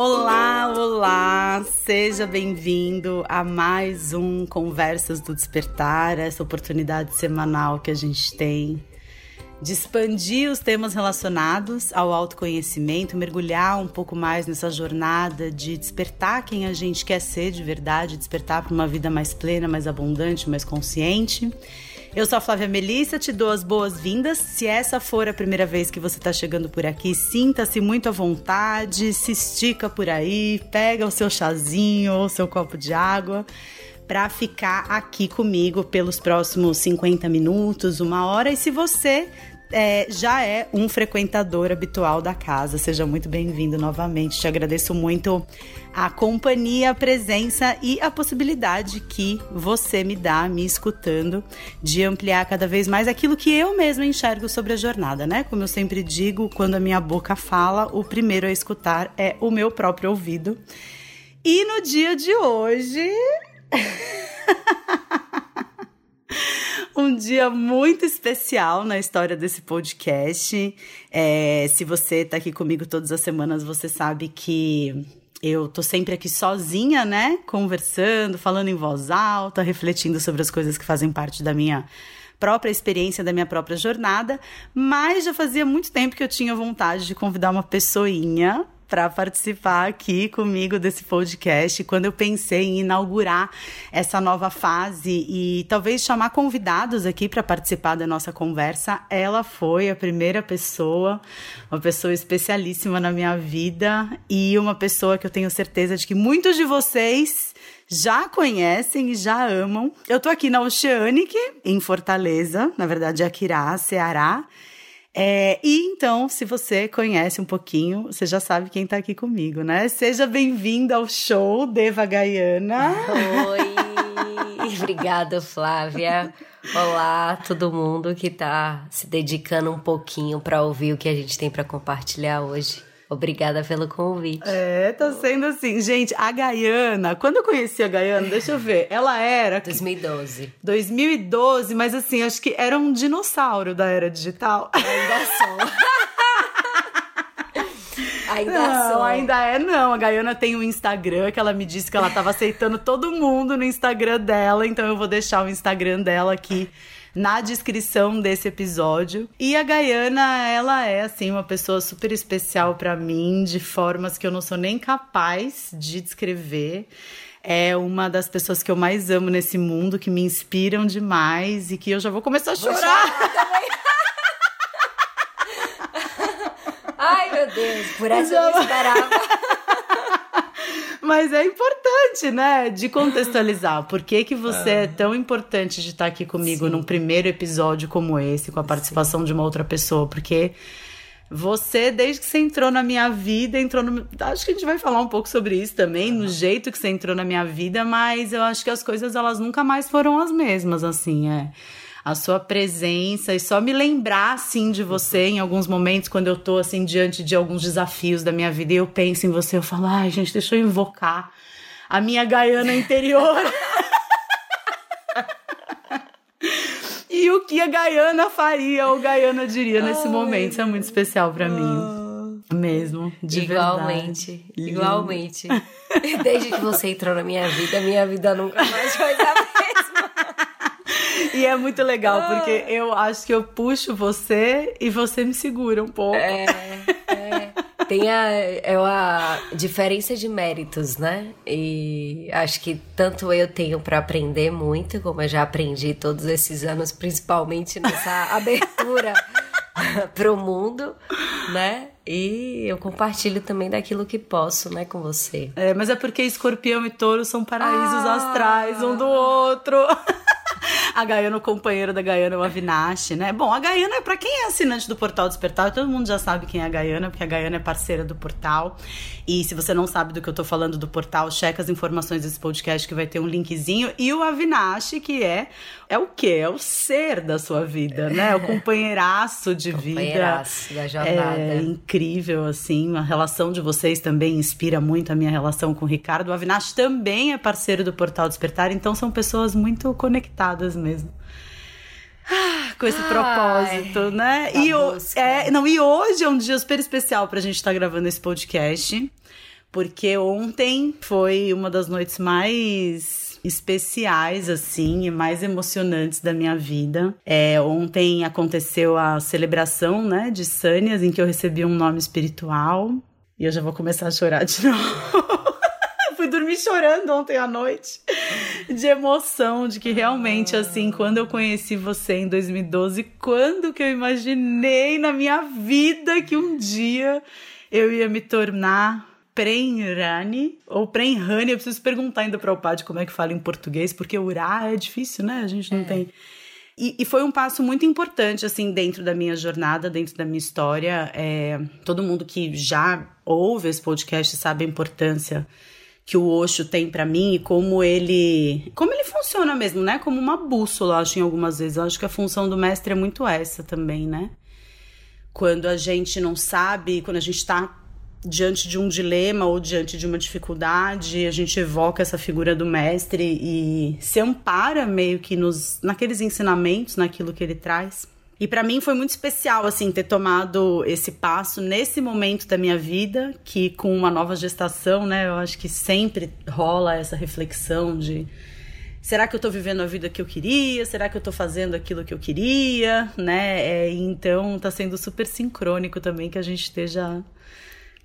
Olá, olá! Seja bem-vindo a mais um Conversas do Despertar, essa oportunidade semanal que a gente tem de expandir os temas relacionados ao autoconhecimento, mergulhar um pouco mais nessa jornada de despertar quem a gente quer ser de verdade, despertar para uma vida mais plena, mais abundante, mais consciente. Eu sou a Flávia Melissa, te dou as boas-vindas. Se essa for a primeira vez que você está chegando por aqui, sinta-se muito à vontade, se estica por aí, pega o seu chazinho ou seu copo de água para ficar aqui comigo pelos próximos 50 minutos, uma hora. E se você é, já é um frequentador habitual da casa. Seja muito bem-vindo novamente. Te agradeço muito a companhia, a presença e a possibilidade que você me dá, me escutando, de ampliar cada vez mais aquilo que eu mesma enxergo sobre a jornada, né? Como eu sempre digo, quando a minha boca fala, o primeiro a escutar é o meu próprio ouvido. E no dia de hoje. um dia muito especial na história desse podcast. É, se você está aqui comigo todas as semanas, você sabe que eu tô sempre aqui sozinha, né? Conversando, falando em voz alta, refletindo sobre as coisas que fazem parte da minha própria experiência, da minha própria jornada. Mas já fazia muito tempo que eu tinha vontade de convidar uma pessoinha para participar aqui comigo desse podcast quando eu pensei em inaugurar essa nova fase e talvez chamar convidados aqui para participar da nossa conversa. Ela foi a primeira pessoa, uma pessoa especialíssima na minha vida e uma pessoa que eu tenho certeza de que muitos de vocês já conhecem e já amam. Eu tô aqui na Oceanic, em Fortaleza, na verdade, Aquirá, Ceará. É, e então, se você conhece um pouquinho, você já sabe quem está aqui comigo, né? Seja bem-vinda ao show Deva Gaiana. Oi! Obrigada, Flávia. Olá, todo mundo que está se dedicando um pouquinho para ouvir o que a gente tem para compartilhar hoje. Obrigada pelo convite. É, tá sendo assim. Gente, a Gaiana, quando eu conheci a Gaiana, deixa eu ver, ela era. 2012. 2012, mas assim, acho que era um dinossauro da era digital. Ainda sou. Ainda não, sou. ainda é não. A Gaiana tem um Instagram que ela me disse que ela tava aceitando todo mundo no Instagram dela, então eu vou deixar o Instagram dela aqui na descrição desse episódio. E a Gaiana, ela é assim uma pessoa super especial para mim, de formas que eu não sou nem capaz de descrever. É uma das pessoas que eu mais amo nesse mundo, que me inspiram demais e que eu já vou começar a chorar. Ai, meu Deus, por essa eu não esperava. Mas é importante, né? De contextualizar. Por que, que você é tão importante de estar aqui comigo Sim. num primeiro episódio como esse, com a participação Sim. de uma outra pessoa? Porque você, desde que você entrou na minha vida, entrou no. Acho que a gente vai falar um pouco sobre isso também, uhum. no jeito que você entrou na minha vida, mas eu acho que as coisas elas nunca mais foram as mesmas, assim, é a sua presença e só me lembrar assim de você em alguns momentos quando eu tô assim diante de alguns desafios da minha vida e eu penso em você, eu falo: "Ai, gente, deixa eu invocar a minha Gaiana interior". e o que a Gaiana faria ou Gaiana diria nesse Ai, momento, isso é muito especial para mim. Mesmo, de igualmente, verdade. igualmente. Desde que você entrou na minha vida, minha vida nunca mais foi a mesma. E é muito legal, porque eu acho que eu puxo você e você me segura um pouco. É, é. Tem a, é a diferença de méritos, né? E acho que tanto eu tenho para aprender muito, como eu já aprendi todos esses anos, principalmente nessa abertura para o mundo, né? E eu compartilho também daquilo que posso, né, com você. É, mas é porque escorpião e touro são paraísos ah. astrais um do outro. a Gaiana, o companheiro da Gaiana é o Avinash, né? Bom, a Gaiana, é para quem é assinante do Portal Despertar, todo mundo já sabe quem é a Gaiana, porque a Gaiana é parceira do portal. E se você não sabe do que eu tô falando do portal, checa as informações desse podcast que vai ter um linkzinho. E o Avinash, que é é o quê? É o ser da sua vida, né? O companheiraço de companheiraço vida. da jornada. É incrível, assim. A relação de vocês também inspira muito a minha relação com o Ricardo. O Avinash também é parceiro do Portal Despertar, então são pessoas muito conectadas mesmo. Ah, com esse Ai, propósito, né? E, o, é, não, e hoje é um dia super especial pra gente estar tá gravando esse podcast porque ontem foi uma das noites mais especiais, assim, e mais emocionantes da minha vida. É, ontem aconteceu a celebração, né, de Sânias, em que eu recebi um nome espiritual. E eu já vou começar a chorar de novo. Fui dormir chorando ontem à noite, de emoção, de que realmente, assim, quando eu conheci você em 2012, quando que eu imaginei na minha vida que um dia eu ia me tornar Prenrani ou Prenrani. Eu preciso perguntar ainda para o Pad como é que fala em português, porque Urá é difícil, né? A gente não é. tem. E, e, foi um passo muito importante, assim, dentro da minha jornada, dentro da minha história. É, todo mundo que já ouve esse podcast sabe a importância que o Osho tem para mim e como ele como ele funciona mesmo, né? Como uma bússola, acho em algumas vezes. Eu acho que a função do mestre é muito essa também, né? Quando a gente não sabe, quando a gente está diante de um dilema ou diante de uma dificuldade, a gente evoca essa figura do mestre e se ampara meio que nos naqueles ensinamentos, naquilo que ele traz. E para mim foi muito especial assim ter tomado esse passo nesse momento da minha vida, que com uma nova gestação, né, eu acho que sempre rola essa reflexão de será que eu estou vivendo a vida que eu queria? Será que eu estou fazendo aquilo que eu queria, né? É, então está sendo super sincrônico também que a gente esteja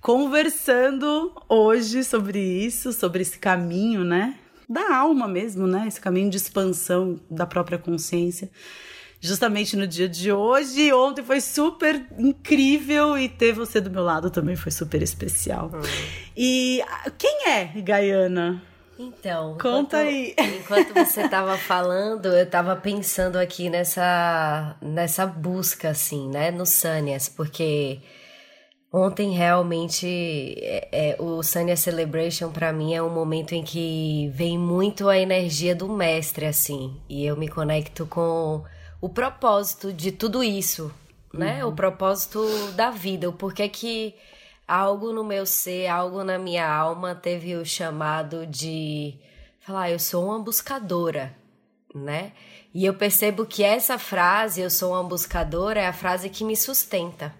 conversando hoje sobre isso, sobre esse caminho, né? Da alma mesmo, né? Esse caminho de expansão da própria consciência. Justamente no dia de hoje. Ontem foi super incrível e ter você do meu lado também foi super especial. Hum. E ah, quem é Gaiana? Então, conta enquanto, aí. Enquanto você estava falando, eu estava pensando aqui nessa nessa busca assim, né, no Sanias, porque Ontem realmente é, é, o Sunny Celebration para mim é um momento em que vem muito a energia do mestre assim, e eu me conecto com o propósito de tudo isso, né? Uhum. O propósito da vida, o porquê que algo no meu ser, algo na minha alma teve o chamado de falar, eu sou uma buscadora, né? E eu percebo que essa frase, eu sou uma buscadora, é a frase que me sustenta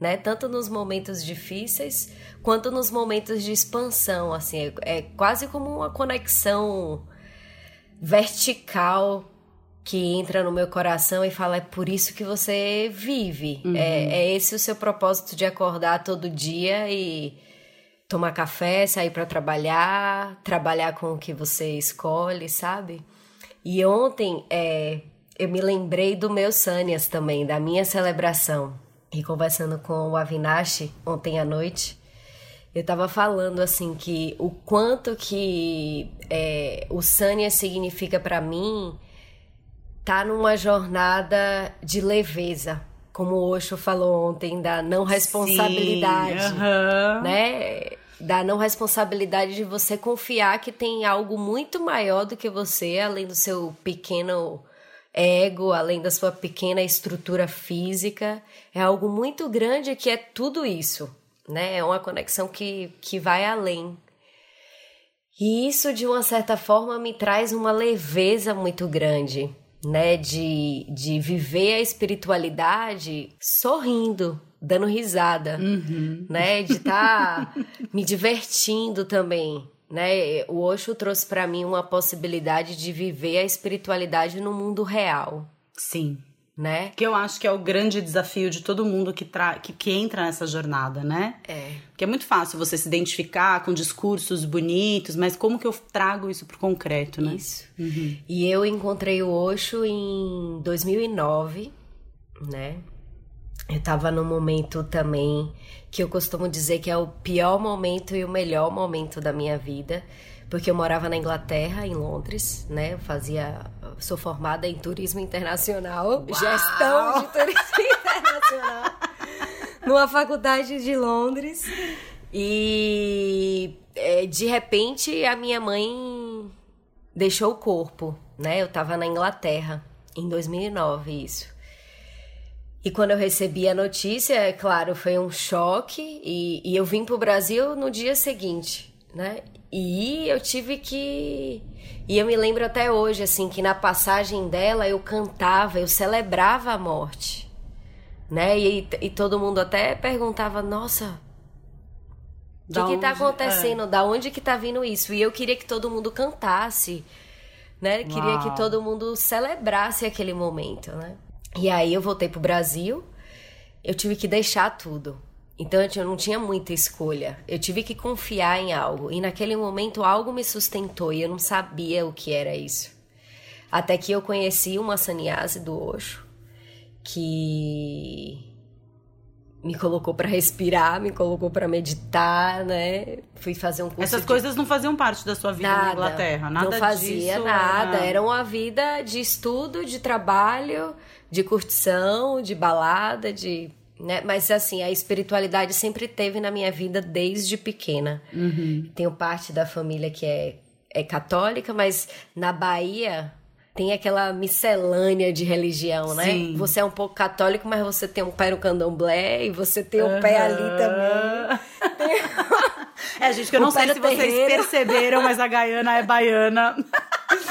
né? Tanto nos momentos difíceis quanto nos momentos de expansão, assim, é, é quase como uma conexão vertical que entra no meu coração e fala é por isso que você vive, uhum. é, é esse o seu propósito de acordar todo dia e tomar café, sair para trabalhar, trabalhar com o que você escolhe, sabe? E ontem é, eu me lembrei do meu Sânias também, da minha celebração. E conversando com o Avinash ontem à noite, eu tava falando assim que o quanto que é, o Sânia significa para mim tá numa jornada de leveza, como o Osho falou ontem da não responsabilidade, Sim, né? Da não responsabilidade de você confiar que tem algo muito maior do que você, além do seu pequeno ego, além da sua pequena estrutura física, é algo muito grande que é tudo isso, né? É uma conexão que, que vai além. E isso, de uma certa forma, me traz uma leveza muito grande, né? De, de viver a espiritualidade sorrindo, dando risada, uhum. né? De estar tá me divertindo também, né? O Osho trouxe para mim uma possibilidade de viver a espiritualidade no mundo real. Sim. Né? Que eu acho que é o grande desafio de todo mundo que, tra que, que entra nessa jornada, né? É. Porque é muito fácil você se identificar com discursos bonitos, mas como que eu trago isso pro concreto, né? Isso. Uhum. E eu encontrei o Osho em 2009, né? Eu estava num momento também que eu costumo dizer que é o pior momento e o melhor momento da minha vida, porque eu morava na Inglaterra, em Londres, né? Eu fazia, sou formada em turismo internacional, Uau! gestão de turismo internacional, numa faculdade de Londres. E é, de repente a minha mãe deixou o corpo, né? Eu estava na Inglaterra em 2009, isso. E quando eu recebi a notícia, é claro, foi um choque e, e eu vim para o Brasil no dia seguinte, né? E eu tive que. E eu me lembro até hoje, assim, que na passagem dela eu cantava, eu celebrava a morte, né? E, e todo mundo até perguntava: nossa, O que, que tá acontecendo? É. Da onde que tá vindo isso? E eu queria que todo mundo cantasse, né? Queria Uau. que todo mundo celebrasse aquele momento, né? E aí eu voltei pro Brasil, eu tive que deixar tudo. Então eu não tinha muita escolha. Eu tive que confiar em algo. E naquele momento algo me sustentou e eu não sabia o que era isso. Até que eu conheci uma saniase do Osho que me colocou para respirar, me colocou para meditar, né? Fui fazer um curso. Essas de... coisas não faziam parte da sua vida nada, na Inglaterra, nada Não fazia disso nada, era... era uma vida de estudo, de trabalho, de curtição, de balada, de né? Mas assim, a espiritualidade sempre teve na minha vida desde pequena. Uhum. Tenho parte da família que é, é católica, mas na Bahia tem aquela miscelânea de religião, né? Sim. Você é um pouco católico, mas você tem um pé no candomblé e você tem um uhum. pé ali também. Tem... É, gente, que eu não sei se vocês perceberam, mas a Gaiana é baiana.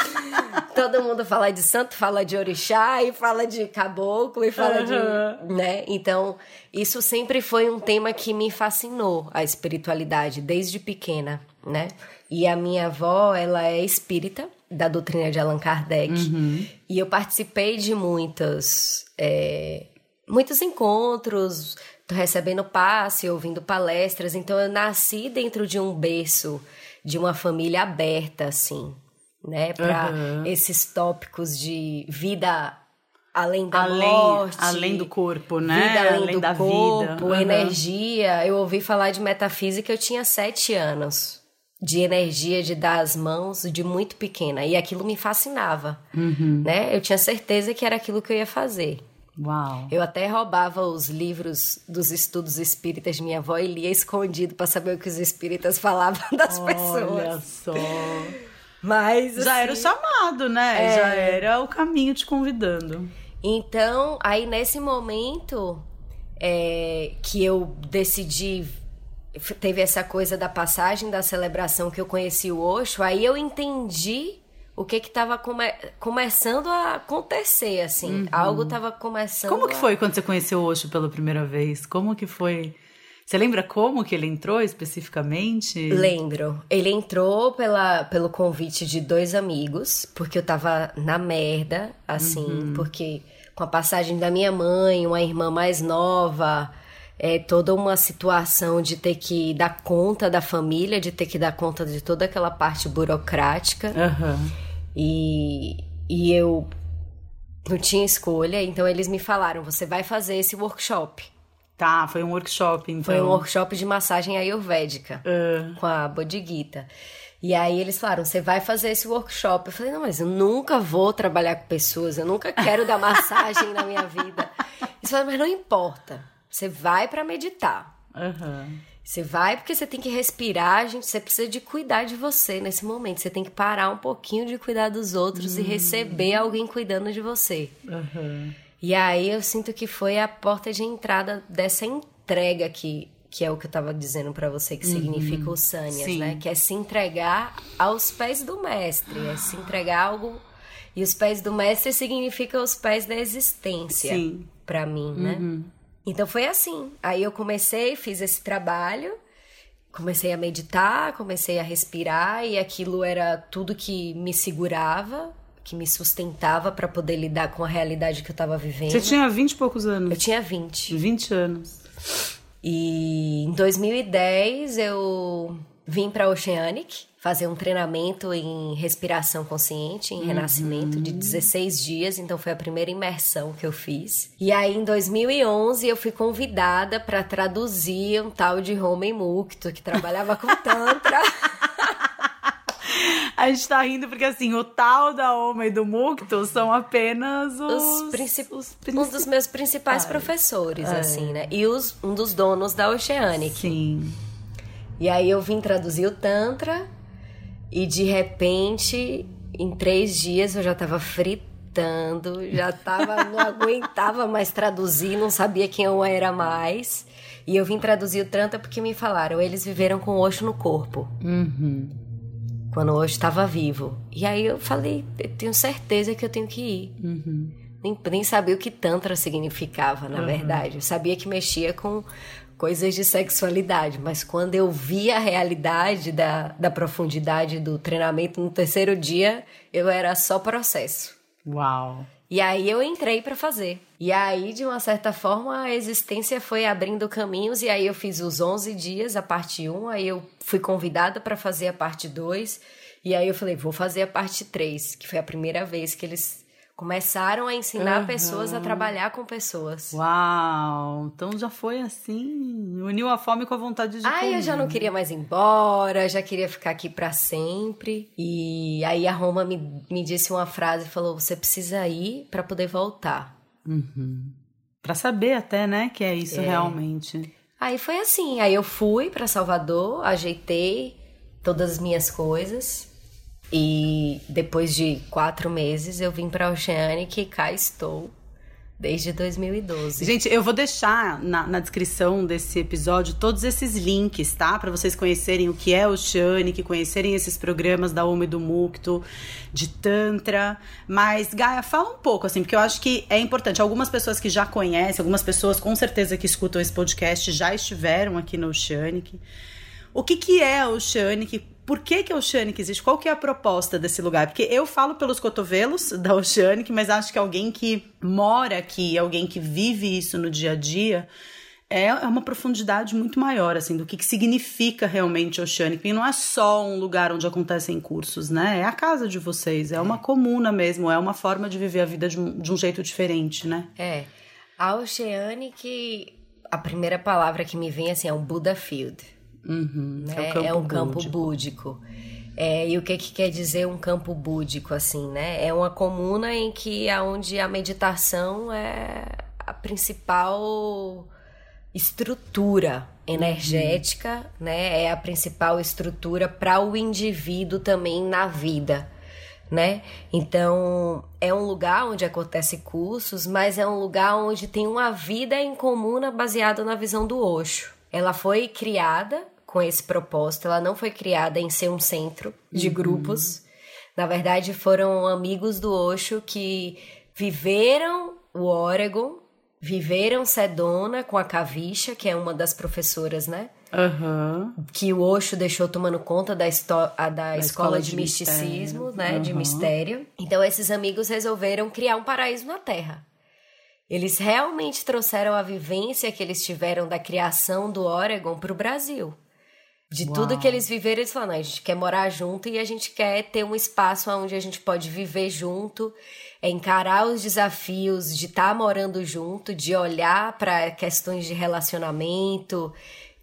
Todo mundo fala de santo, fala de orixá e fala de caboclo e fala uhum. de, né? Então, isso sempre foi um tema que me fascinou, a espiritualidade desde pequena, né? E a minha avó, ela é espírita da doutrina de Allan Kardec. Uhum. E eu participei de muitos, é, muitos encontros, recebendo passe, ouvindo palestras. Então eu nasci dentro de um berço, de uma família aberta, assim, né? Para uhum. esses tópicos de vida além da além, morte, além do corpo, né? Vida além, além do da corpo, vida, energia. Eu ouvi falar de metafísica, eu tinha sete anos de energia de dar as mãos de muito pequena e aquilo me fascinava, uhum. né? Eu tinha certeza que era aquilo que eu ia fazer. Uau. Eu até roubava os livros dos estudos espíritas de minha avó e lia escondido para saber o que os espíritas falavam das Olha pessoas. Olha só. Mas já assim, era o chamado, né? É... Já era o caminho te convidando. Então, aí nesse momento é, que eu decidi teve essa coisa da passagem da celebração que eu conheci o Osho, aí eu entendi o que que estava come começando a acontecer, assim. Uhum. Algo estava começando Como que a... foi quando você conheceu o Osho pela primeira vez? Como que foi... Você lembra como que ele entrou especificamente? Lembro. Ele entrou pela, pelo convite de dois amigos, porque eu tava na merda, assim, uhum. porque com a passagem da minha mãe, uma irmã mais nova, é toda uma situação de ter que dar conta da família, de ter que dar conta de toda aquela parte burocrática. Uhum. E, e eu não tinha escolha, então eles me falaram: você vai fazer esse workshop. Tá, foi um workshop, então. Foi um workshop de massagem ayurvédica uh. com a Bodhigita. E aí eles falaram: você vai fazer esse workshop. Eu falei: não, mas eu nunca vou trabalhar com pessoas, eu nunca quero dar massagem na minha vida. Eles falaram: mas não importa. Você vai para meditar. Uhum. Você vai porque você tem que respirar, gente. Você precisa de cuidar de você nesse momento. Você tem que parar um pouquinho de cuidar dos outros uhum. e receber alguém cuidando de você. Uhum. E aí eu sinto que foi a porta de entrada dessa entrega que, que é o que eu tava dizendo para você, que significa uhum. o Sânias, né? Que é se entregar aos pés do mestre, é se entregar algo. E os pés do mestre significa os pés da existência. para mim, né? Então foi assim. Aí eu comecei, fiz esse trabalho, comecei a meditar, comecei a respirar e aquilo era tudo que me segurava, que me sustentava para poder lidar com a realidade que eu estava vivendo. Você tinha 20 e poucos anos? Eu tinha 20. 20 anos. E em 2010 eu vim para Oceanic fazer um treinamento em respiração consciente, em renascimento, uhum. de 16 dias. Então foi a primeira imersão que eu fiz. E aí em 2011 eu fui convidada para traduzir um tal de Homem Mukto, que trabalhava com Tantra. A gente tá rindo porque, assim, o tal da Homem do Mukto são apenas os... os, princip... os princip... Um dos meus principais Ai. professores, Ai. assim, né? E os, um dos donos da Oceanic. Sim. E aí eu vim traduzir o Tantra e de repente, em três dias eu já tava fritando, já tava, não aguentava mais traduzir, não sabia quem eu era mais. E eu vim traduzir o Tantra porque me falaram, eles viveram com o Osho no corpo. Uhum. Quando o Osho estava vivo. E aí eu falei, eu tenho certeza que eu tenho que ir. Uhum. Nem, nem sabia o que Tantra significava, na uhum. verdade. Eu sabia que mexia com coisas de sexualidade, mas quando eu vi a realidade da, da profundidade do treinamento no terceiro dia, eu era só processo. Uau! E aí eu entrei para fazer. E aí, de uma certa forma, a existência foi abrindo caminhos. E aí eu fiz os 11 dias, a parte 1. Aí eu fui convidada para fazer a parte 2. E aí eu falei, vou fazer a parte 3, que foi a primeira vez que eles começaram a ensinar uhum. pessoas a trabalhar com pessoas. Uau! Então já foi assim, uniu a fome com a vontade de Ah, eu já não queria mais ir embora, já queria ficar aqui para sempre. E aí a Roma me, me disse uma frase, falou: "Você precisa ir para poder voltar". Uhum. Para saber até, né, que é isso é. realmente. Aí foi assim, aí eu fui para Salvador, ajeitei todas as minhas coisas e depois de quatro meses eu vim para Oceanic e cá estou desde 2012. Gente, eu vou deixar na, na, descrição desse episódio todos esses links, tá? Para vocês conhecerem o que é Oceanic, conhecerem esses programas da Uma e do Mukto, de Tantra. Mas, Gaia, fala um pouco, assim, porque eu acho que é importante. Algumas pessoas que já conhecem, algumas pessoas com certeza que escutam esse podcast já estiveram aqui no Oceanic. O que, que é Oceanic? Por que, que a Oceanic existe? Qual que é a proposta desse lugar? Porque eu falo pelos cotovelos da Oceanic, mas acho que alguém que mora aqui, alguém que vive isso no dia a dia, é, é uma profundidade muito maior, assim, do que, que significa realmente Oceanic. E não é só um lugar onde acontecem cursos, né? É a casa de vocês, é uma comuna mesmo, é uma forma de viver a vida de um, de um jeito diferente, né? É. A Oceanic, a primeira palavra que me vem, assim, é um Buddha Field Uhum, né? É, um campo, é um campo búdico. búdico. É, e o que, que quer dizer um campo búdico, assim, né? É uma comuna em que aonde a meditação é a principal estrutura energética, uhum. né? É a principal estrutura para o indivíduo também na vida, né? Então, é um lugar onde acontece cursos, mas é um lugar onde tem uma vida em comuna baseada na visão do Osho. Ela foi criada com esse propósito, ela não foi criada em ser um centro de uhum. grupos. Na verdade, foram amigos do Osho que viveram o Oregon, viveram Sedona com a Kavisha, que é uma das professoras, né? Uhum. Que o Osho deixou tomando conta da, da, da escola, escola, de, de misticismo, mistério. né? Uhum. De mistério. Então, esses amigos resolveram criar um paraíso na Terra. Eles realmente trouxeram a vivência que eles tiveram da criação do Oregon para o Brasil. De Uau. tudo que eles viveram, eles falaram: a gente quer morar junto e a gente quer ter um espaço onde a gente pode viver junto, encarar os desafios de estar tá morando junto, de olhar para questões de relacionamento,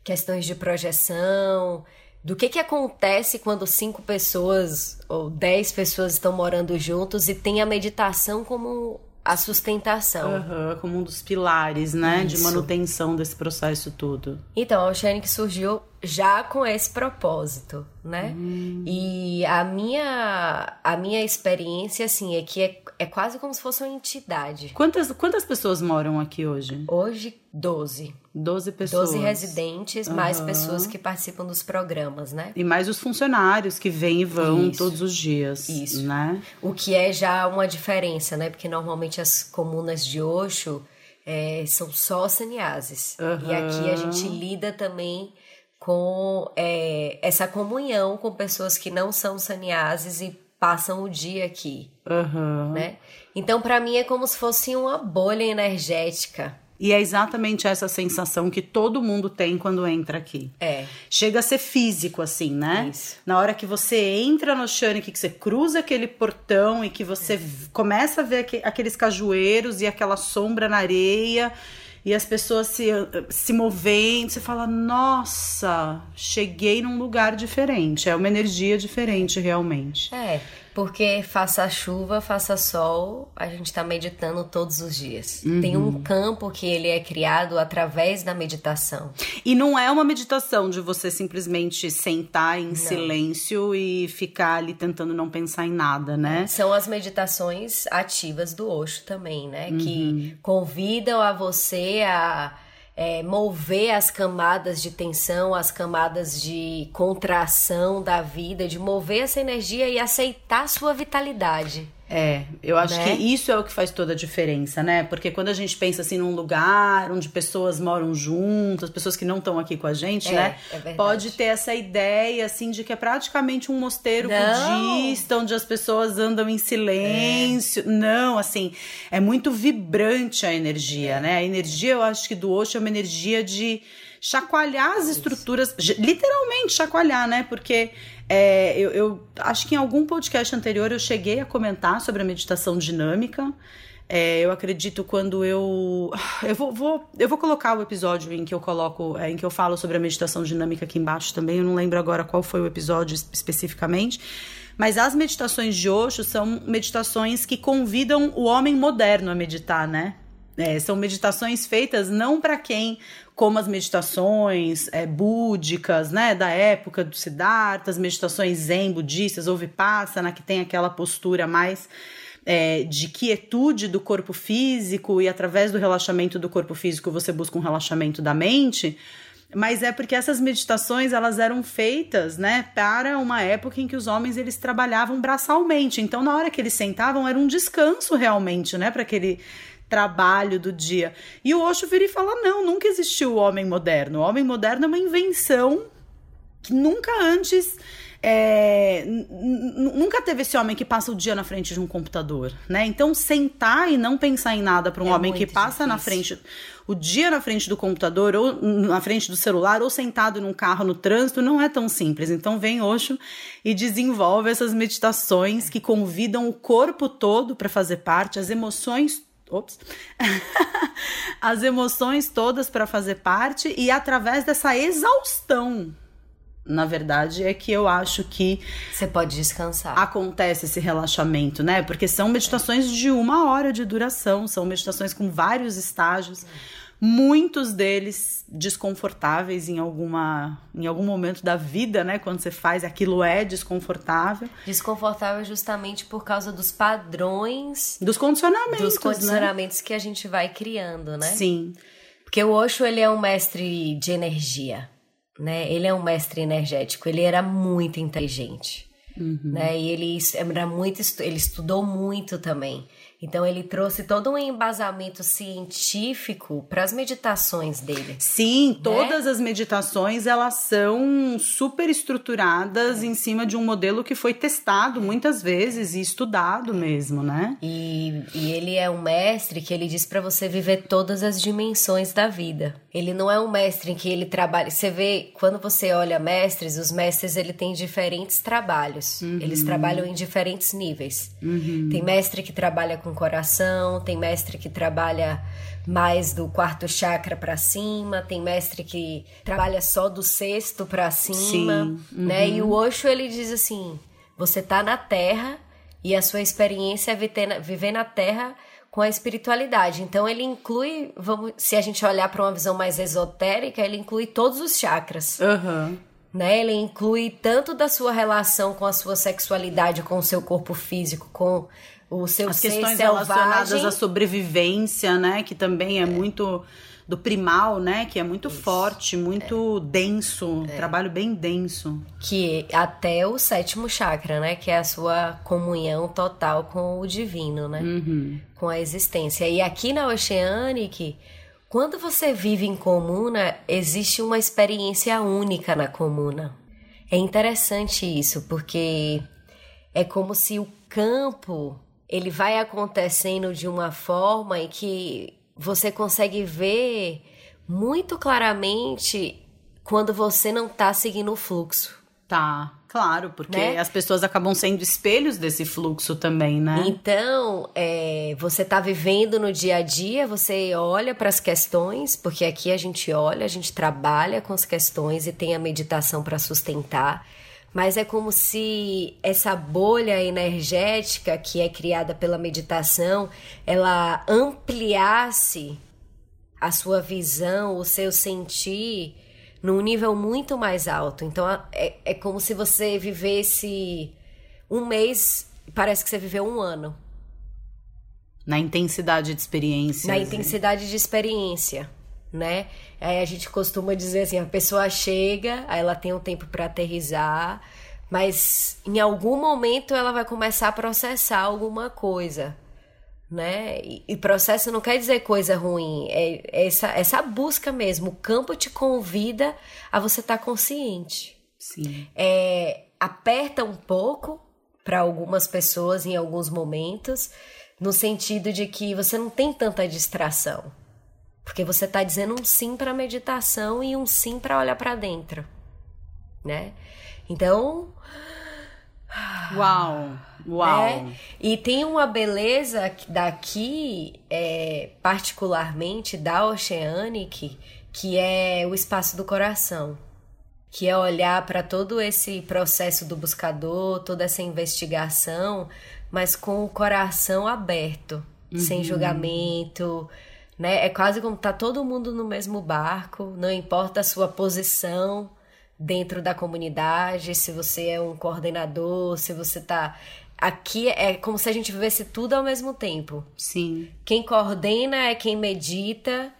questões de projeção, do que, que acontece quando cinco pessoas ou dez pessoas estão morando juntos e tem a meditação como a sustentação. Uhum, como um dos pilares, né, Isso. de manutenção desse processo todo. Então, a Oceanic surgiu já com esse propósito, né? Hum. E a minha, a minha experiência, assim, é que é, é quase como se fosse uma entidade. Quantas, quantas pessoas moram aqui hoje? Hoje, 12. 12 pessoas. 12 residentes, uhum. mais pessoas que participam dos programas, né? E mais os funcionários que vêm e vão Isso. todos os dias. Isso. Né? O que é já uma diferença, né? Porque normalmente as comunas de Osho é, são só saniases. Uhum. E aqui a gente lida também com é, essa comunhão com pessoas que não são saniases e passam o dia aqui, uhum. né? Então, para mim é como se fosse uma bolha energética. E é exatamente essa sensação que todo mundo tem quando entra aqui. É. Chega a ser físico, assim, né? Isso. Na hora que você entra no Shanique, que você cruza aquele portão e que você é. começa a ver aqueles cajueiros e aquela sombra na areia e as pessoas se, se movendo, você fala, nossa, cheguei num lugar diferente. É uma energia diferente, realmente. É, porque faça chuva, faça sol, a gente está meditando todos os dias. Uhum. Tem um campo que ele é criado através da meditação. E não é uma meditação de você simplesmente sentar em não. silêncio e ficar ali tentando não pensar em nada, né? São as meditações ativas do Osho também, né? Uhum. Que convidam a você a é, mover as camadas de tensão, as camadas de contração da vida, de mover essa energia e aceitar sua vitalidade. É, eu acho né? que isso é o que faz toda a diferença, né? Porque quando a gente pensa assim num lugar onde pessoas moram juntas, pessoas que não estão aqui com a gente, é, né? É pode ter essa ideia assim de que é praticamente um mosteiro não. budista onde as pessoas andam em silêncio. É. Não, assim, é muito vibrante a energia, é. né? A energia, eu acho que do Osho é uma energia de chacoalhar as estruturas, literalmente chacoalhar, né? Porque é, eu, eu, acho que em algum podcast anterior eu cheguei a comentar sobre a meditação dinâmica. É, eu acredito quando eu. Eu vou, vou, eu vou colocar o episódio em que eu coloco, é, em que eu falo sobre a meditação dinâmica aqui embaixo também. Eu não lembro agora qual foi o episódio especificamente. Mas as meditações de Osho são meditações que convidam o homem moderno a meditar, né? É, são meditações feitas não para quem, como as meditações é, búdicas, né, da época do Siddhartha, as meditações zen budistas ou vipassana, que tem aquela postura mais é, de quietude do corpo físico e através do relaxamento do corpo físico você busca um relaxamento da mente mas é porque essas meditações elas eram feitas, né, para uma época em que os homens eles trabalhavam braçalmente. Então, na hora que eles sentavam, era um descanso realmente, né, para aquele trabalho do dia. E o Osho vira e fala: não, nunca existiu o homem moderno. O homem moderno é uma invenção que nunca antes. É, nunca teve esse homem que passa o dia na frente de um computador, né? Então sentar e não pensar em nada para um é homem que passa difícil. na frente o dia na frente do computador ou na frente do celular ou sentado num carro no trânsito não é tão simples. Então vem Osho e desenvolve essas meditações que convidam o corpo todo para fazer parte, as emoções ops, as emoções todas para fazer parte e através dessa exaustão. Na verdade, é que eu acho que. Você pode descansar. Acontece esse relaxamento, né? Porque são meditações de uma hora de duração, são meditações com vários estágios muitos deles desconfortáveis em alguma em algum momento da vida, né? Quando você faz aquilo é desconfortável. Desconfortável justamente por causa dos padrões, dos condicionamentos, dos condicionamentos né? que a gente vai criando, né? Sim. Porque o Osho ele é um mestre de energia, né? Ele é um mestre energético. Ele era muito inteligente, uhum. né? E ele era muito ele estudou muito também. Então ele trouxe todo um embasamento científico para as meditações dele. Sim, né? todas as meditações elas são super estruturadas em cima de um modelo que foi testado muitas vezes e estudado mesmo, né? E, e ele é um mestre que ele diz para você viver todas as dimensões da vida. Ele não é um mestre em que ele trabalha. Você vê quando você olha mestres, os mestres ele tem diferentes trabalhos. Uhum. Eles trabalham em diferentes níveis. Uhum. Tem mestre que trabalha com coração, tem mestre que trabalha mais do quarto chakra para cima, tem mestre que trabalha só do sexto para cima, Sim. né? E o uhum. Osho ele diz assim: você tá na Terra e a sua experiência é viver na Terra com a espiritualidade. Então ele inclui, vamos, se a gente olhar para uma visão mais esotérica, ele inclui todos os chakras. Uhum. Né? Ele inclui tanto da sua relação com a sua sexualidade, com o seu corpo físico, com o seu As questões selvagem. relacionadas à sobrevivência, né? Que também é, é. muito do primal, né? Que é muito Isso. forte, muito é. denso, é. trabalho bem denso. Que até o sétimo chakra, né? Que é a sua comunhão total com o divino, né? Uhum. Com a existência. E aqui na Oceanic, quando você vive em comuna, existe uma experiência única na comuna. É interessante isso, porque é como se o campo ele vai acontecendo de uma forma em que você consegue ver muito claramente quando você não tá seguindo o fluxo. Tá, claro, porque né? as pessoas acabam sendo espelhos desse fluxo também, né? Então, é, você tá vivendo no dia a dia, você olha para as questões, porque aqui a gente olha, a gente trabalha com as questões e tem a meditação para sustentar mas é como se essa bolha energética que é criada pela meditação, ela ampliasse a sua visão, o seu sentir num nível muito mais alto. Então é, é como se você vivesse um mês, parece que você viveu um ano. Na intensidade de experiência. Na intensidade de experiência né? Aí a gente costuma dizer assim, a pessoa chega, aí ela tem um tempo para aterrizar, Mas em algum momento ela vai começar a processar alguma coisa né? E, processo não quer dizer coisa ruim, é, é essa, essa busca mesmo. O campo te convida a você estar tá consciente. Sim. É, aperta um pouco para algumas pessoas em alguns momentos, no sentido de que você não tem tanta distração. Porque você está dizendo um sim para meditação e um sim para olhar para dentro, né? Então, Uau! Uau! Né? E tem uma beleza daqui, é, particularmente da Oceanic, que é o espaço do coração. Que é olhar para todo esse processo do buscador, toda essa investigação, mas com o coração aberto, uhum. sem julgamento, né? É quase como tá todo mundo no mesmo barco, não importa a sua posição, dentro da comunidade, se você é um coordenador, se você tá aqui é como se a gente vivesse tudo ao mesmo tempo. Sim. Quem coordena é quem medita,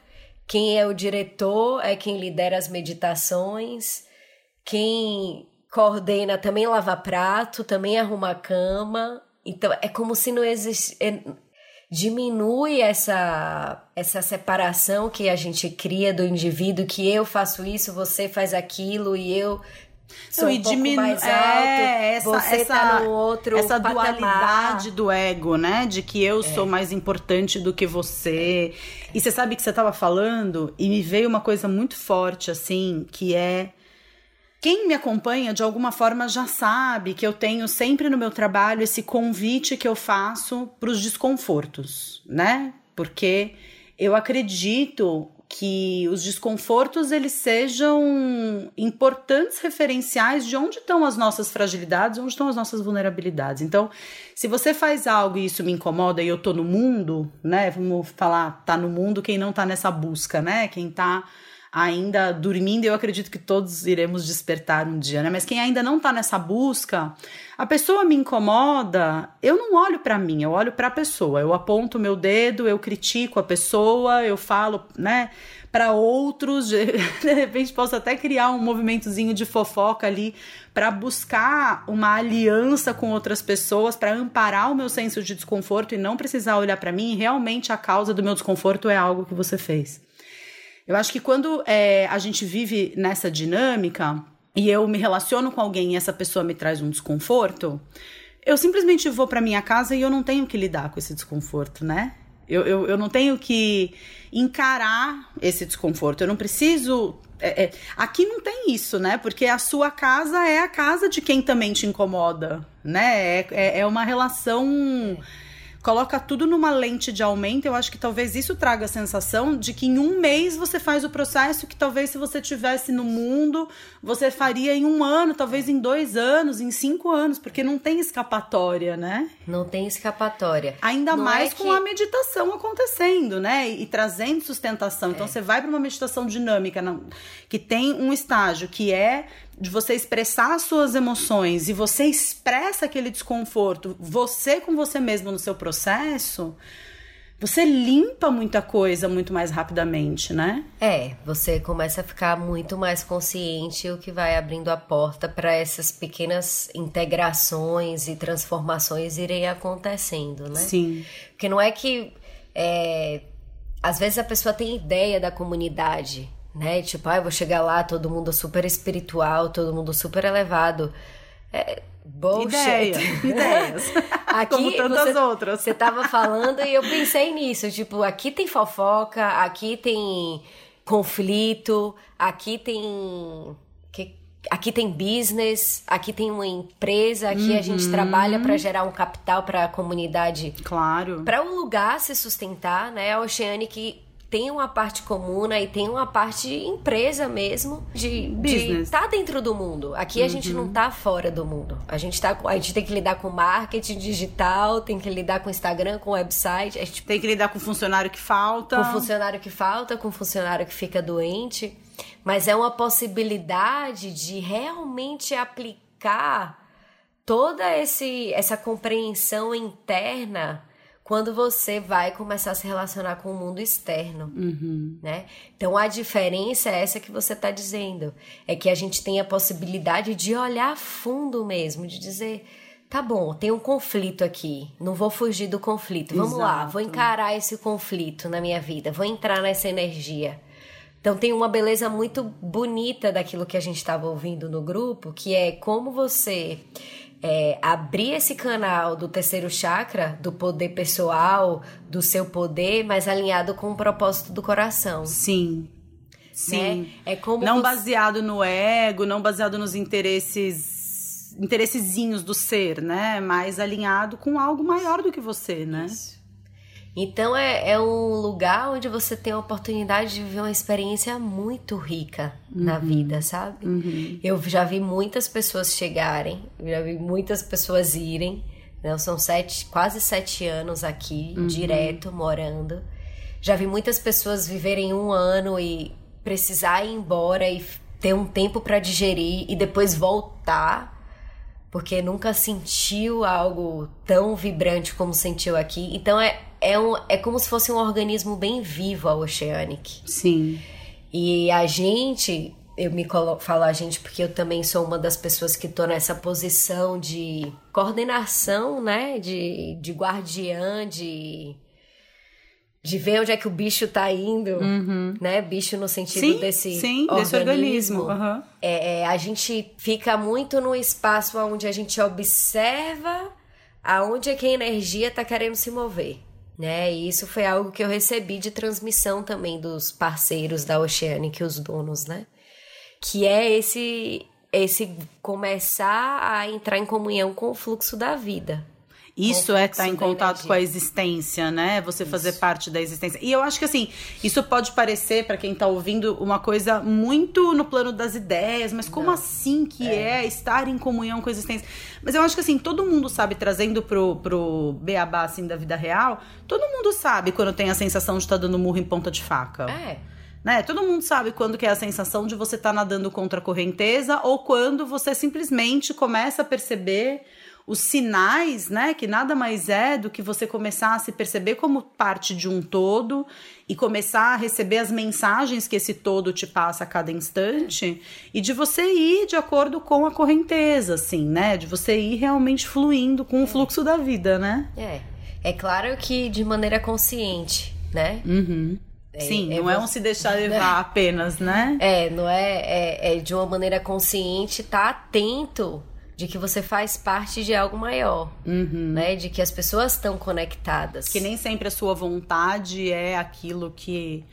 quem é o diretor é quem lidera as meditações, quem coordena também lava prato, também arruma a cama. Então é como se não existisse é, diminui essa, essa separação que a gente cria do indivíduo, que eu faço isso, você faz aquilo e eu sou um pouco mais é, alto, é, essa, você essa, tá no outro Essa patamar. dualidade do ego, né? De que eu é. sou mais importante do que você. E você sabe que você estava falando e me veio uma coisa muito forte, assim, que é quem me acompanha de alguma forma já sabe que eu tenho sempre no meu trabalho esse convite que eu faço para os desconfortos, né? Porque eu acredito que os desconfortos eles sejam importantes referenciais de onde estão as nossas fragilidades, onde estão as nossas vulnerabilidades. Então, se você faz algo e isso me incomoda e eu tô no mundo, né? Vamos falar, tá no mundo quem não tá nessa busca, né? Quem tá ainda dormindo, eu acredito que todos iremos despertar um dia, né? Mas quem ainda não tá nessa busca, a pessoa me incomoda, eu não olho para mim, eu olho para a pessoa. Eu aponto meu dedo, eu critico a pessoa, eu falo, né, para outros, de repente posso até criar um movimentozinho de fofoca ali para buscar uma aliança com outras pessoas, para amparar o meu senso de desconforto e não precisar olhar para mim, realmente a causa do meu desconforto é algo que você fez. Eu acho que quando é, a gente vive nessa dinâmica e eu me relaciono com alguém e essa pessoa me traz um desconforto, eu simplesmente vou para minha casa e eu não tenho que lidar com esse desconforto, né? Eu, eu, eu não tenho que encarar esse desconforto. Eu não preciso. É, é, aqui não tem isso, né? Porque a sua casa é a casa de quem também te incomoda, né? É, é, é uma relação coloca tudo numa lente de aumento, eu acho que talvez isso traga a sensação de que em um mês você faz o processo que talvez se você tivesse no mundo, você faria em um ano, talvez em dois anos, em cinco anos, porque não tem escapatória, né? Não tem escapatória. Ainda não mais é com a meditação acontecendo, né? E, e trazendo sustentação. Então é. você vai para uma meditação dinâmica que tem um estágio que é de você expressar as suas emoções e você expressa aquele desconforto, você com você mesmo no seu processo, você limpa muita coisa muito mais rapidamente, né? É, você começa a ficar muito mais consciente, o que vai abrindo a porta para essas pequenas integrações e transformações irem acontecendo, né? Sim. Porque não é que. É, às vezes a pessoa tem ideia da comunidade, né? Tipo, ah, eu vou chegar lá, todo mundo super espiritual, todo mundo super elevado. É, bullshit. Ideia, ideias. aqui, Como tantas você, outras. Você tava falando e eu pensei nisso. Tipo, aqui tem fofoca, aqui tem conflito, aqui tem. Aqui tem business, aqui tem uma empresa, aqui uhum. a gente uhum. trabalha para gerar um capital para a comunidade. Claro. Para um lugar se sustentar, né? A Oceanic tem uma parte comuna e tem uma parte empresa mesmo de estar tá dentro do mundo. Aqui uhum. a gente não uhum. tá fora do mundo. A gente, tá, a gente tem que lidar com marketing digital, tem que lidar com Instagram, com website. A gente tem que lidar com funcionário que falta. Com funcionário que falta, com funcionário que fica doente. Mas é uma possibilidade de realmente aplicar toda esse, essa compreensão interna quando você vai começar a se relacionar com o mundo externo, Uhum. né? Então a diferença é essa que você está dizendo, é que a gente tem a possibilidade de olhar a fundo mesmo, de dizer, tá bom, tem um conflito aqui, não vou fugir do conflito, vamos lá, Exato. vou encarar esse conflito na minha vida, vou entrar nessa energia. Então tem uma beleza muito bonita daquilo que a gente estava ouvindo no grupo, que é como você é, abrir esse canal do terceiro chakra, do poder pessoal, do seu poder, mas alinhado com o propósito do coração. Sim. Sim. Né? É como não você- baseado no ego, não baseado nos interesses interessezinhos do ser, né? Mas alinhado com algo maior do que você, né? Então é, é um lugar onde você tem a oportunidade de viver uma experiência muito rica na vida, sabe? Eu já vi muitas pessoas chegarem, já vi muitas pessoas irem. Né? São sete, quase sete anos aqui, direto, morando. Já vi muitas pessoas viverem um ano e precisar ir embora e ter um tempo para digerir e depois voltar porque nunca sentiu algo tão vibrante como sentiu aqui. Então é, é, um, é como se fosse um organismo bem vivo a Oceanic. Sim. E a gente, eu me colo, falo a gente porque eu também sou uma das pessoas que tô nessa posição de coordenação, né? De, de guardiã, de. De ver onde é que o bicho tá indo, né? Bicho no sentido Sim, desse sim, desse organismo. aham. é, é, a gente fica muito no espaço onde a gente observa aonde é que a energia está querendo se mover. Né? E isso foi algo que eu recebi de transmissão também dos parceiros da Oceanic, os donos, né? Que é esse esse começar a entrar em comunhão com o fluxo da vida. Isso é estar em da contato com a existência, né? Você fazer parte da existência. E eu acho que assim, isso pode parecer para quem tá ouvindo uma coisa muito no plano das ideias, mas como assim que é. estar em comunhão com a existência? Mas eu acho que assim, todo mundo sabe trazendo pro pro beabá assim da vida real, todo mundo sabe quando tem a sensação de estar dando murro em ponta de faca. É. Né? Todo mundo sabe quando que é a sensação de você estar nadando contra a correnteza ou quando você simplesmente começa a perceber os sinais, né, que nada mais é do que você começar a se perceber como parte de um todo e começar a receber as mensagens que esse todo te passa a cada instante e de você ir de acordo com a correnteza, assim, né, de você ir realmente fluindo com o fluxo da vida, né? É. É claro que de maneira consciente, né? Uhum. Sim, é não é um se deixar levar apenas, né? É, não é, é, é de uma maneira consciente, tá atento de que você faz parte de algo maior, né? De que as pessoas estão conectadas. Que nem sempre a sua vontade é aquilo que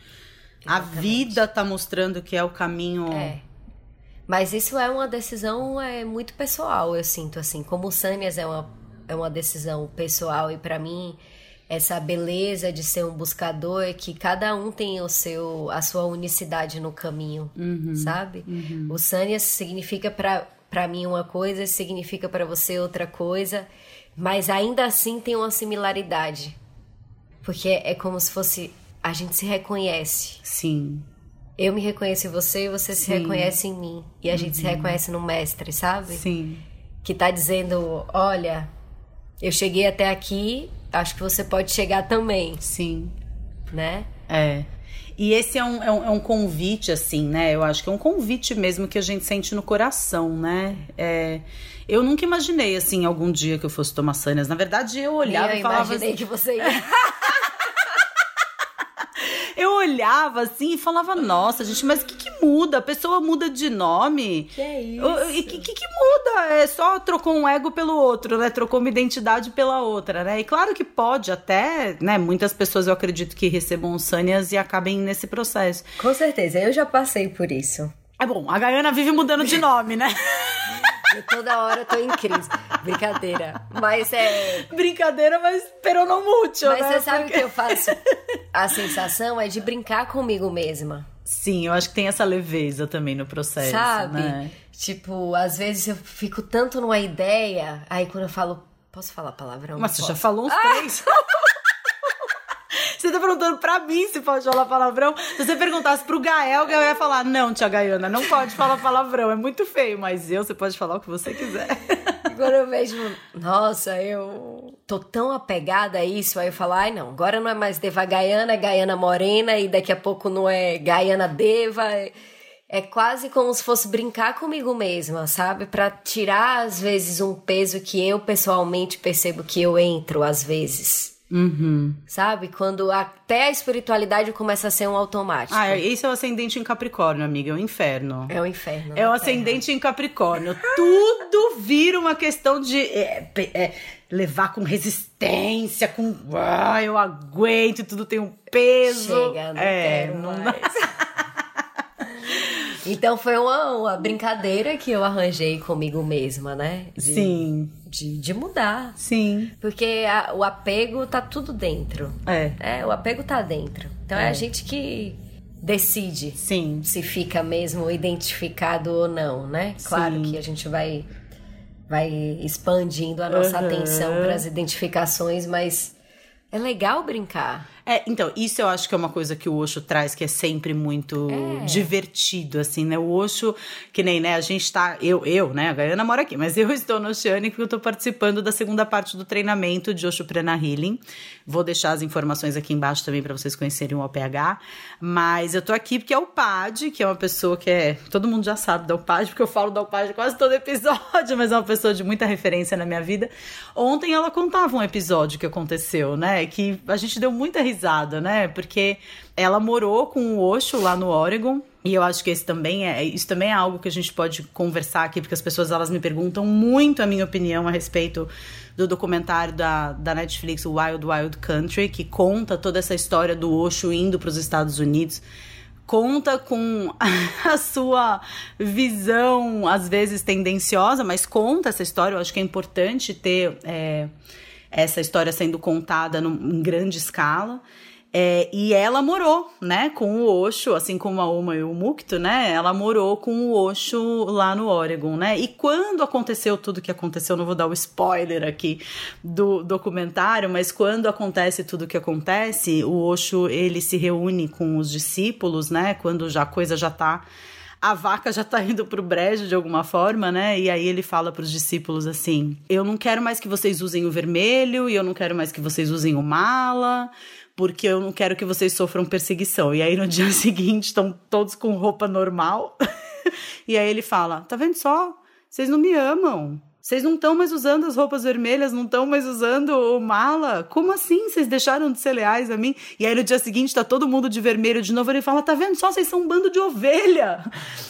a vida tá mostrando que é o caminho. É. Mas isso é uma decisão é, muito pessoal, eu sinto assim. Como o Sânias é uma, é uma decisão pessoal e pra mim essa beleza de ser um buscador é que cada um tem o seu a sua unicidade no caminho, sabe? O Sânias significa pra para mim uma coisa, significa pra você outra coisa, mas ainda assim tem uma similaridade. Porque é como se fosse a gente se reconhece. Sim. Eu me reconheço em você e você se Sim. reconhece em mim. E a gente se reconhece no mestre, sabe? Sim. Que tá dizendo: olha, eu cheguei até aqui, acho que você pode chegar também, Sim. né? É. E esse é um, é, um, é um convite, assim, né? Eu acho que é um convite mesmo que a gente sente no coração, né? É, eu nunca imaginei, assim, algum dia que eu fosse tomar sânias. Na verdade, eu olhava eu e falava imaginei assim, que você ia. Eu olhava assim e falava, nossa, gente, mas o que, que muda? A pessoa muda de nome. Que é isso? O- E o que, que, que muda? É só trocou um ego pelo outro, né? Trocou uma identidade pela outra, né? E claro que pode até, né? Muitas pessoas eu acredito que recebam sânias e acabem nesse processo. Com certeza, eu já passei por isso. É bom, a Gaiana vive mudando de nome, né? Eu toda hora eu tô em crise. Brincadeira. Mas é. Brincadeira, mas peronomútil, Mas né? você sabe o Porque- que eu faço? A sensação é de brincar comigo mesma. Sim, eu acho que tem essa leveza também no processo, Sabe? né? Tipo, às vezes eu fico tanto numa ideia, aí quando eu falo, posso falar palavrão? Mas você já posso. falou uns três. Você tá perguntando pra mim se pode falar palavrão. Se você perguntasse pro Gael, o Gael ia falar: Não, tia Gaiana, não pode falar palavrão. É muito feio, mas eu, você pode falar o que você quiser. Quando eu vejo, nossa, eu tô tão apegada a isso, aí eu falo, ai não, agora não é mais Deva Gaiana, é Gaiana Morena, e daqui a pouco não é Gaiana Deva. É, é quase como se fosse brincar comigo mesma, sabe? Para tirar, às vezes, um peso que eu pessoalmente percebo que eu entro, às vezes. Uhum. Sabe? Quando até a espiritualidade começa a ser um automático. Ah, esse é o ascendente em Capricórnio, amiga, é o inferno. É o inferno. É o ascendente terra. em Capricórnio. Tudo vira uma questão de é, é, levar com resistência, com ah, eu aguento, tudo tem um peso. Chega, não é, quero não mais. Então foi uma, uma brincadeira que eu arranjei comigo mesma, né? De, Sim. De, de mudar. Sim. Porque a, o apego tá tudo dentro. É. É, o apego tá dentro. Então é, é a gente que decide Sim. se fica mesmo identificado ou não, né? Claro Sim. que a gente vai vai expandindo a nossa uhum. atenção para as identificações, mas é legal brincar. É, então, isso eu acho que é uma coisa que o Osho traz que é sempre muito é. divertido, assim, né? O Osho, que nem, né, a gente tá, eu, eu, né, a Gaiana mora aqui, mas eu estou no Oceânico porque eu estou participando da segunda parte do treinamento de Osho Prana Healing. Vou deixar as informações aqui embaixo também para vocês conhecerem o OPH, mas eu tô aqui porque é o PAD, que é uma pessoa que é, todo mundo já sabe da UPAD, porque eu falo da UPAD quase todo episódio, mas é uma pessoa de muita referência na minha vida. Ontem ela contava um episódio que aconteceu, né, que a gente deu muita risada risada, né? Porque ela morou com o Osho lá no Oregon. E eu acho que esse também é, isso também é algo que a gente pode conversar aqui, porque as pessoas elas me perguntam muito a minha opinião a respeito do documentário da, da Netflix, Wild Wild Country, que conta toda essa história do Osho indo para os Estados Unidos conta com a sua visão, às vezes tendenciosa, mas conta essa história. Eu acho que é importante ter é, essa história sendo contada em grande escala. É, e ela morou, né, com o Osho, assim como a Uma e o Mukto, né, ela morou com o Osho lá no Oregon, né, e quando aconteceu tudo que aconteceu, não vou dar o spoiler aqui do documentário, mas quando acontece tudo que acontece, o Osho, ele se reúne com os discípulos, né, quando já a coisa já tá a vaca já tá indo pro brejo de alguma forma, né? E aí ele fala para os discípulos assim: Eu não quero mais que vocês usem o vermelho e eu não quero mais que vocês usem o mala, porque eu não quero que vocês sofram perseguição. E aí no dia seguinte estão todos com roupa normal. e aí ele fala: Tá vendo só? Vocês não me amam. Vocês não estão mais usando as roupas vermelhas, não estão mais usando o mala? Como assim? Vocês deixaram de ser leais a mim? E aí no dia seguinte tá todo mundo de vermelho de novo. Ele fala: tá vendo só? Vocês são um bando de ovelha.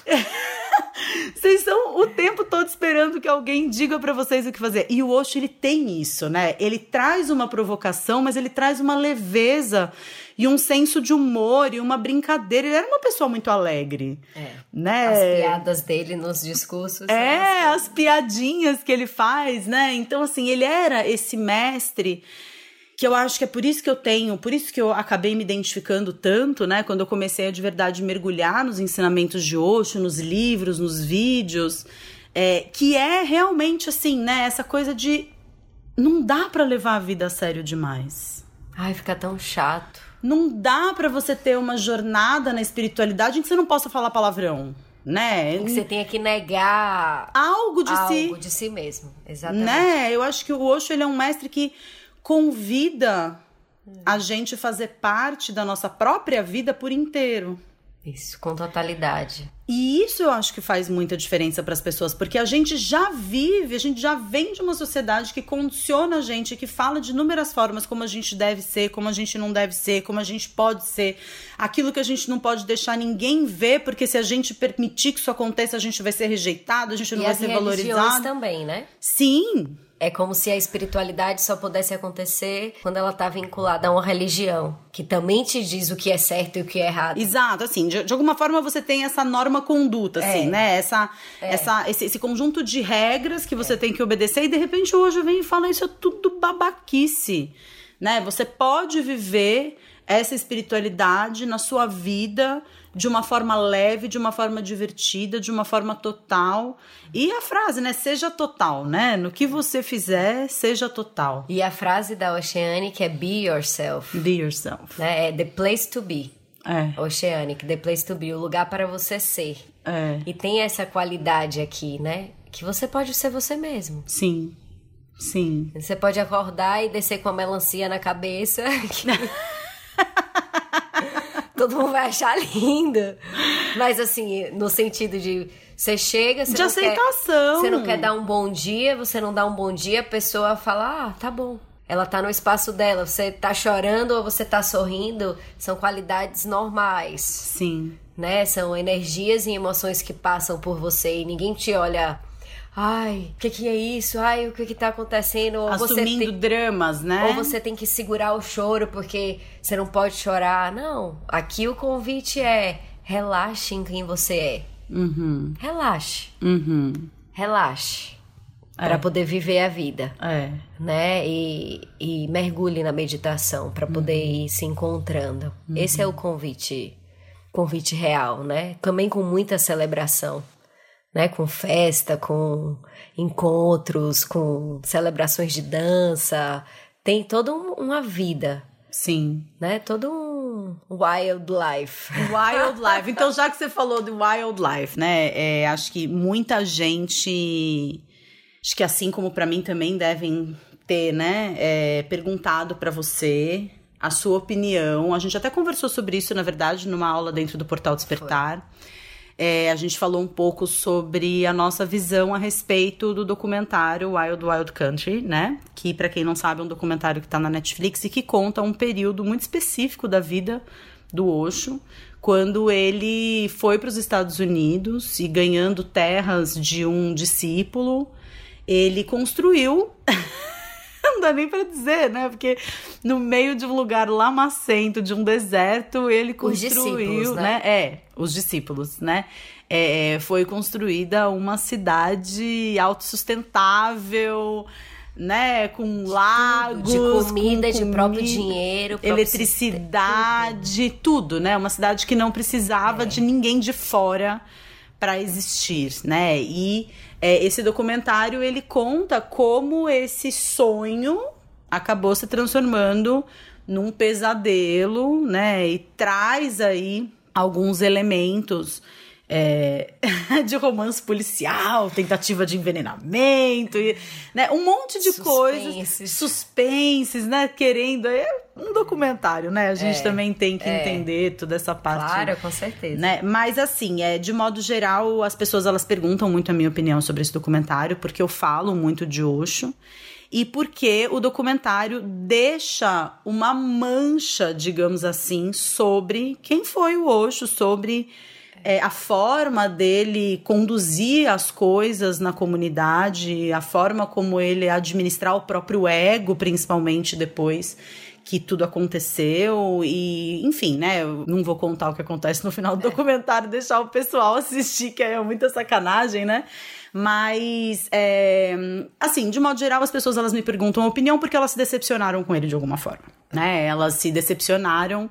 Vocês estão o tempo todo esperando que alguém diga para vocês o que fazer. E o Osho, ele tem isso, né? Ele traz uma provocação, mas ele traz uma leveza e um senso de humor e uma brincadeira. Ele era uma pessoa muito alegre, é. né? As piadas dele nos discursos. É, né? as piadinhas que ele faz, né? Então, assim, ele era esse mestre que eu acho que é por isso que eu tenho, por isso que eu acabei me identificando tanto, né, quando eu comecei a de verdade mergulhar nos ensinamentos de Osho, nos livros, nos vídeos, é, que é realmente assim, né, essa coisa de não dá para levar a vida a sério demais. Ai, fica tão chato. Não dá para você ter uma jornada na espiritualidade em que você não possa falar palavrão né? Que você tenha que negar algo de algo si. Algo de si mesmo, exatamente. Né? Eu acho que o Osho ele é um mestre que convida a gente fazer parte da nossa própria vida por inteiro. Isso, com totalidade. E isso eu acho que faz muita diferença para as pessoas, porque a gente já vive, a gente já vem de uma sociedade que condiciona a gente, que fala de inúmeras formas como a gente deve ser, como a gente não deve ser, como a gente pode ser, aquilo que a gente não pode deixar ninguém ver, porque se a gente permitir que isso aconteça, a gente vai ser rejeitado, a gente não e vai ser valorizado. também, né? Sim. É como se a espiritualidade só pudesse acontecer quando ela está vinculada a uma religião, que também te diz o que é certo e o que é errado. Exato, assim, de, de alguma forma você tem essa norma conduta, assim, é. né? Essa, é. essa, esse, esse, conjunto de regras que você é. tem que obedecer e de repente hoje vem e fala isso é tudo babaquice, né? Você pode viver essa espiritualidade na sua vida de uma forma leve, de uma forma divertida, de uma forma total. E a frase, né? Seja total, né? No que você fizer, seja total. E a frase da Oceanic é be yourself. Be yourself. Né? É the place to be. É. Oceanic, the place to be, o lugar para você ser. É. E tem essa qualidade aqui, né? que você pode ser você mesmo. Sim. Sim. Você pode acordar e descer com a melancia na cabeça. Que... Todo mundo vai achar lindo. Mas assim, no sentido de você chega, você de não aceitação. Quer, você não quer dar um bom dia, você não dá um bom dia, a pessoa fala: "Ah, tá bom". Ela tá no espaço dela, você tá chorando ou você tá sorrindo, são qualidades normais. Sim. Né? São energias e emoções que passam por você e ninguém te olha ai, o que, que é isso? Ai, o que que tá acontecendo? Ou Assumindo tem... dramas, né? Ou você tem que segurar o choro porque você não pode chorar. Não, aqui o convite é relaxe em quem você é. Uhum. Relaxe. Uhum. Relaxe. É. Para poder viver a vida. É. Né? E, e mergulhe na meditação para poder ir se encontrando. Esse é o convite, convite real, né? Também com muita celebração né? Com festa, com encontros, com celebrações de dança. Tem toda uma vida. Sim. Né? Todo um wildlife. Wildlife. Então, já que você falou de wildlife, né? É, acho que muita gente. Acho que assim como para mim também devem ter, né? É, perguntado para você a sua opinião. A gente até conversou sobre isso, na verdade, numa aula dentro do Portal Despertar. Foi. É, a gente falou um pouco sobre a nossa visão a respeito do documentário Wild Wild Country, né? Que, para quem não sabe, é um documentário que está na Netflix e que conta um período muito específico da vida do Osho, quando ele foi para os Estados Unidos e ganhando terras de um discípulo, ele construiu não dá nem para dizer, né? Porque no meio de um lugar lamacento, de um deserto, ele construiu, né? né? É, os discípulos, né? É, foi construída uma cidade autossustentável, né, com lagos, de comida, com de próprio dinheiro, próprio eletricidade, tudo, né? Uma cidade que não precisava é. de ninguém de fora para existir, né? E é, esse documentário ele conta como esse sonho acabou se transformando num pesadelo, né? E traz aí alguns elementos é, de romance policial, tentativa de envenenamento, e, né? Um monte de suspenses. coisas, suspenses, né? Querendo. É um documentário, né? A gente é, também tem que é. entender toda essa parte. Claro, com certeza. Né? Mas assim, é, de modo geral, as pessoas elas perguntam muito a minha opinião sobre esse documentário, porque eu falo muito de Osho e porque o documentário deixa uma mancha, digamos assim, sobre quem foi o Osho, sobre é, a forma dele conduzir as coisas na comunidade, a forma como ele administrar o próprio ego, principalmente depois que tudo aconteceu e, enfim, né? Eu não vou contar o que acontece no final do é. documentário, deixar o pessoal assistir, que é muita sacanagem, né? Mas, é, assim, de modo geral, as pessoas elas me perguntam a opinião porque elas se decepcionaram com ele de alguma forma, né? Elas se decepcionaram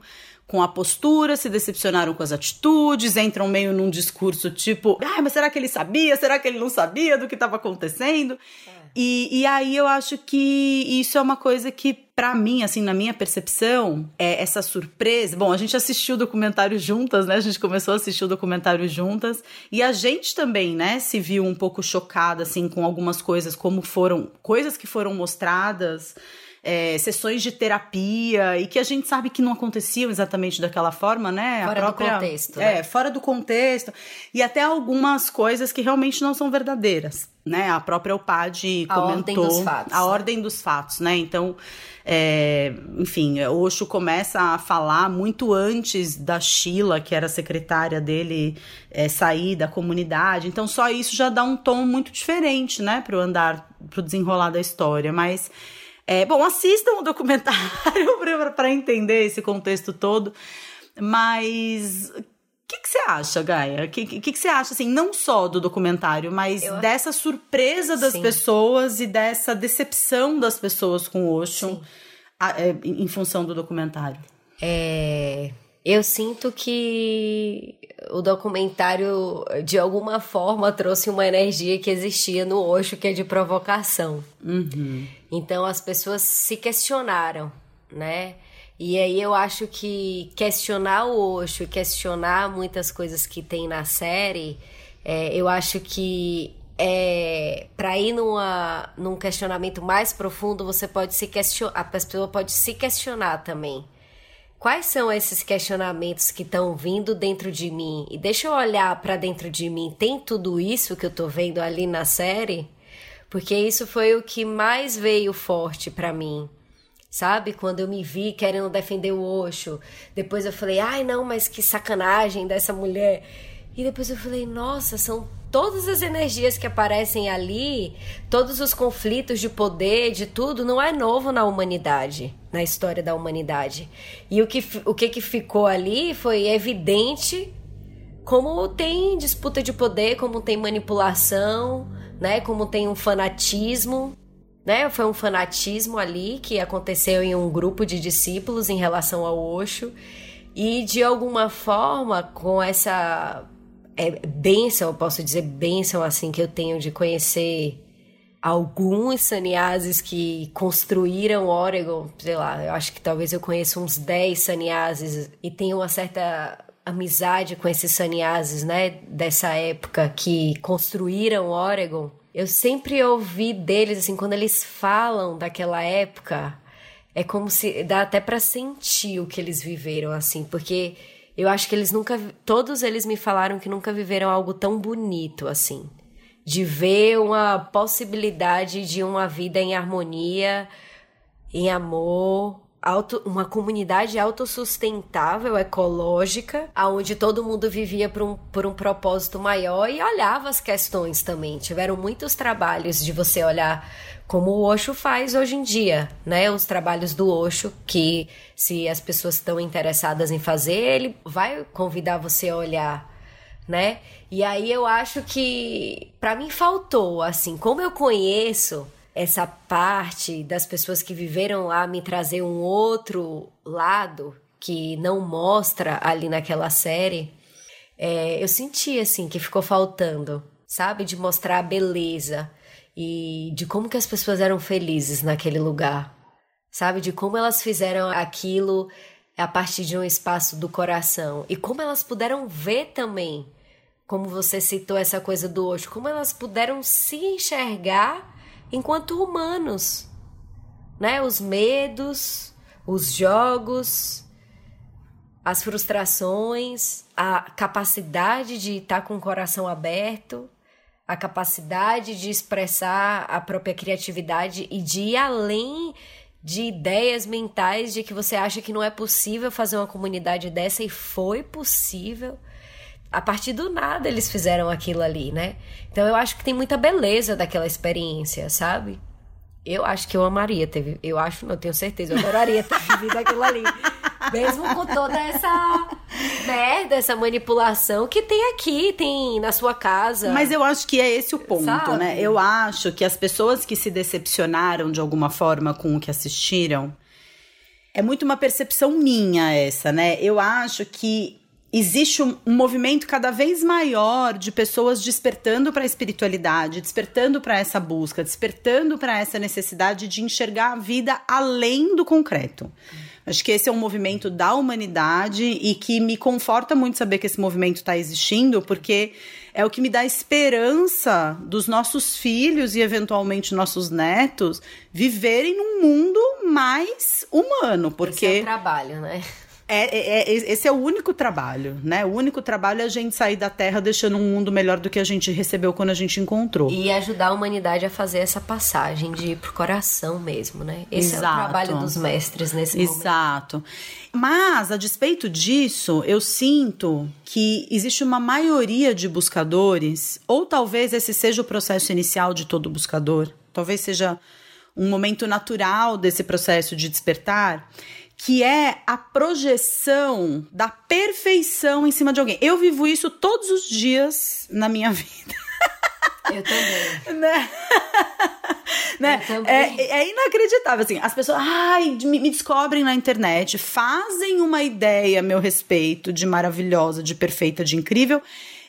com a postura, se decepcionaram com as atitudes, entram meio num discurso tipo, ah, mas será que ele sabia? Será que ele não sabia do que estava acontecendo? É. E, e aí eu acho que isso é uma coisa que, para mim, assim, na minha percepção, é essa surpresa. Bom, a gente assistiu o documentário juntas, né? A gente começou a assistir o documentário juntas. E a gente também, né, se viu um pouco chocada, assim, com algumas coisas, como foram coisas que foram mostradas é, sessões de terapia e que a gente sabe que não aconteciam exatamente daquela forma, né? Fora própria, do contexto. É, né? fora do contexto. E até algumas coisas que realmente não são verdadeiras, né? A própria OPAD a comentou. Ordem dos fatos, a né? ordem dos fatos, né? Então, é, enfim, Osho começa a falar muito antes da Sheila, que era secretária dele, é, sair da comunidade. Então, só isso já dá um tom muito diferente, né? Para o andar, para o desenrolar da história. Mas é, bom, assistam o documentário para entender esse contexto todo. Mas o que, que, você acha, Gaia? O que, que, que, você acha, assim, não só do documentário, mas Eu... dessa surpresa das Sim. pessoas e dessa decepção das pessoas com o Osho a, é, em função do documentário? É, eu sinto que o documentário, de alguma forma, trouxe uma energia que existia no Osho, que é de provocação. Uhum. Então as pessoas se questionaram, né? E aí eu acho que questionar o Osho, questionar muitas coisas que tem na série, é, eu acho que é, para ir numa, num questionamento mais profundo, você pode se questionar, a pessoa pode se questionar também. Quais são esses questionamentos que estão vindo dentro de mim? E deixa eu olhar para dentro de mim. Tem tudo isso que eu tô vendo ali na série? Porque isso foi o que mais veio forte para mim sabe? Quando eu me vi querendo defender o Osho. Depois eu falei, ai não, mas que sacanagem dessa mulher. E depois eu falei, nossa, são todas as energias que aparecem ali, todos os conflitos de poder, de tudo, não é novo na humanidade, na história da humanidade. E o que, o que, que ficou ali foi evidente como tem disputa de poder, como tem manipulação, né? Como tem um fanatismo né? Foi um fanatismo ali que aconteceu em um grupo de discípulos em relação ao Osho. E de alguma forma, com essa é, bênção, eu posso dizer bênção assim, que eu tenho de conhecer alguns sannyasis que construíram Oregon, sei lá, eu acho que talvez eu conheça uns 10 sannyasis e tenho uma certa amizade com esses sannyasis, né, dessa época que construíram Oregon. Eu sempre ouvi deles, assim, quando eles falam daquela época, é como se. dá até para sentir o que eles viveram, assim, porque eu acho que eles nunca. Todos eles me falaram que nunca viveram algo tão bonito, assim. De ver uma possibilidade de uma vida em harmonia, em amor, auto, uma comunidade autossustentável, ecológica, aonde todo mundo vivia por um, por um propósito maior e olhava as questões também. Tiveram muitos trabalhos de você olhar como o Osho faz hoje em dia, né? Os trabalhos do Osho, que se as pessoas estão interessadas em fazer, ele vai convidar você a olhar, né? E aí eu acho que para mim faltou, assim, como eu conheço essa parte das pessoas que viveram lá me trazer um outro lado que não mostra ali naquela série, é, eu senti assim que ficou faltando, sabe, de mostrar a beleza e de como que as pessoas eram felizes naquele lugar, sabe, de como elas fizeram aquilo a partir de um espaço do coração. E como elas puderam ver também, como você citou essa coisa do hoje, como elas puderam se enxergar enquanto humanos, né? Os medos, os jogos, as frustrações, a capacidade de estar com o coração aberto, a capacidade de expressar a própria criatividade e de ir além de ideias mentais de que você acha que não é possível fazer uma comunidade dessa e foi possível a partir do nada eles fizeram aquilo ali, né? Então eu acho que tem muita beleza daquela experiência, sabe? Eu acho que eu amaria ter Eu acho, não tenho certeza, eu adoraria ter vivido aquilo ali. Mesmo com toda essa merda, essa manipulação que tem aqui, tem na sua casa. Mas eu acho que é esse o ponto, Sabe? né? Eu acho que as pessoas que se decepcionaram de alguma forma com o que assistiram, é muito uma percepção minha essa, né? Eu acho que existe um, um, movimento cada vez maior de pessoas despertando para a espiritualidade, despertando para essa busca, despertando para essa necessidade de enxergar a vida além do concreto. Acho que esse é um movimento da humanidade e que me conforta muito saber que esse movimento está existindo, porque é o que me dá esperança dos nossos filhos e eventualmente nossos netos viverem num mundo mais humano, porque esse é o trabalho, né? É, é, é, esse é o único trabalho, né? O único trabalho é a gente sair da Terra deixando um mundo melhor do que a gente recebeu quando a gente encontrou. E ajudar a humanidade a fazer essa passagem de ir pro coração mesmo, né? Esse Exato. é o trabalho dos mestres nesse Exato. momento. Exato. Mas, a despeito disso, eu sinto que existe uma maioria de buscadores, ou talvez esse seja o processo inicial de todo buscador, talvez seja um momento natural desse processo de despertar que é a projeção da perfeição em cima de alguém. Eu vivo isso todos os dias na minha vida. Eu também. Né? né? É, é, inacreditável, assim, as pessoas, ai, me, me descobrem na internet, fazem uma ideia a meu respeito de maravilhosa, de perfeita, de incrível,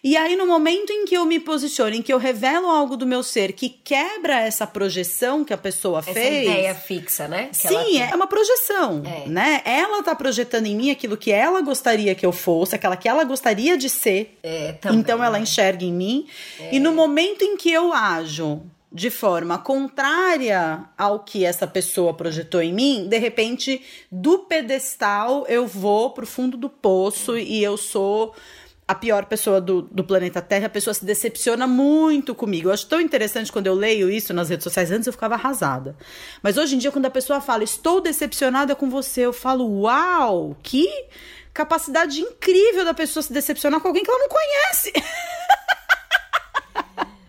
e aí, no momento em que eu me posiciono, em que eu revelo algo do meu ser que quebra essa projeção que a pessoa essa fez. Essa ideia fixa, né? Que sim, é uma projeção, é. né? Ela tá projetando em mim aquilo que ela gostaria que eu fosse, aquela que ela gostaria de ser. É, também, então ela enxerga em mim. É. E no momento em que eu ajo de forma contrária ao que essa pessoa projetou em mim, de repente, do pedestal eu vou pro fundo do poço e eu sou a pior pessoa do, do planeta Terra, a pessoa se decepciona muito comigo. Eu acho tão interessante quando eu leio isso nas redes sociais. Antes eu ficava arrasada. Mas hoje em dia, quando a pessoa fala, estou decepcionada com você, eu falo, uau, que capacidade incrível da pessoa se decepcionar com alguém que ela não conhece.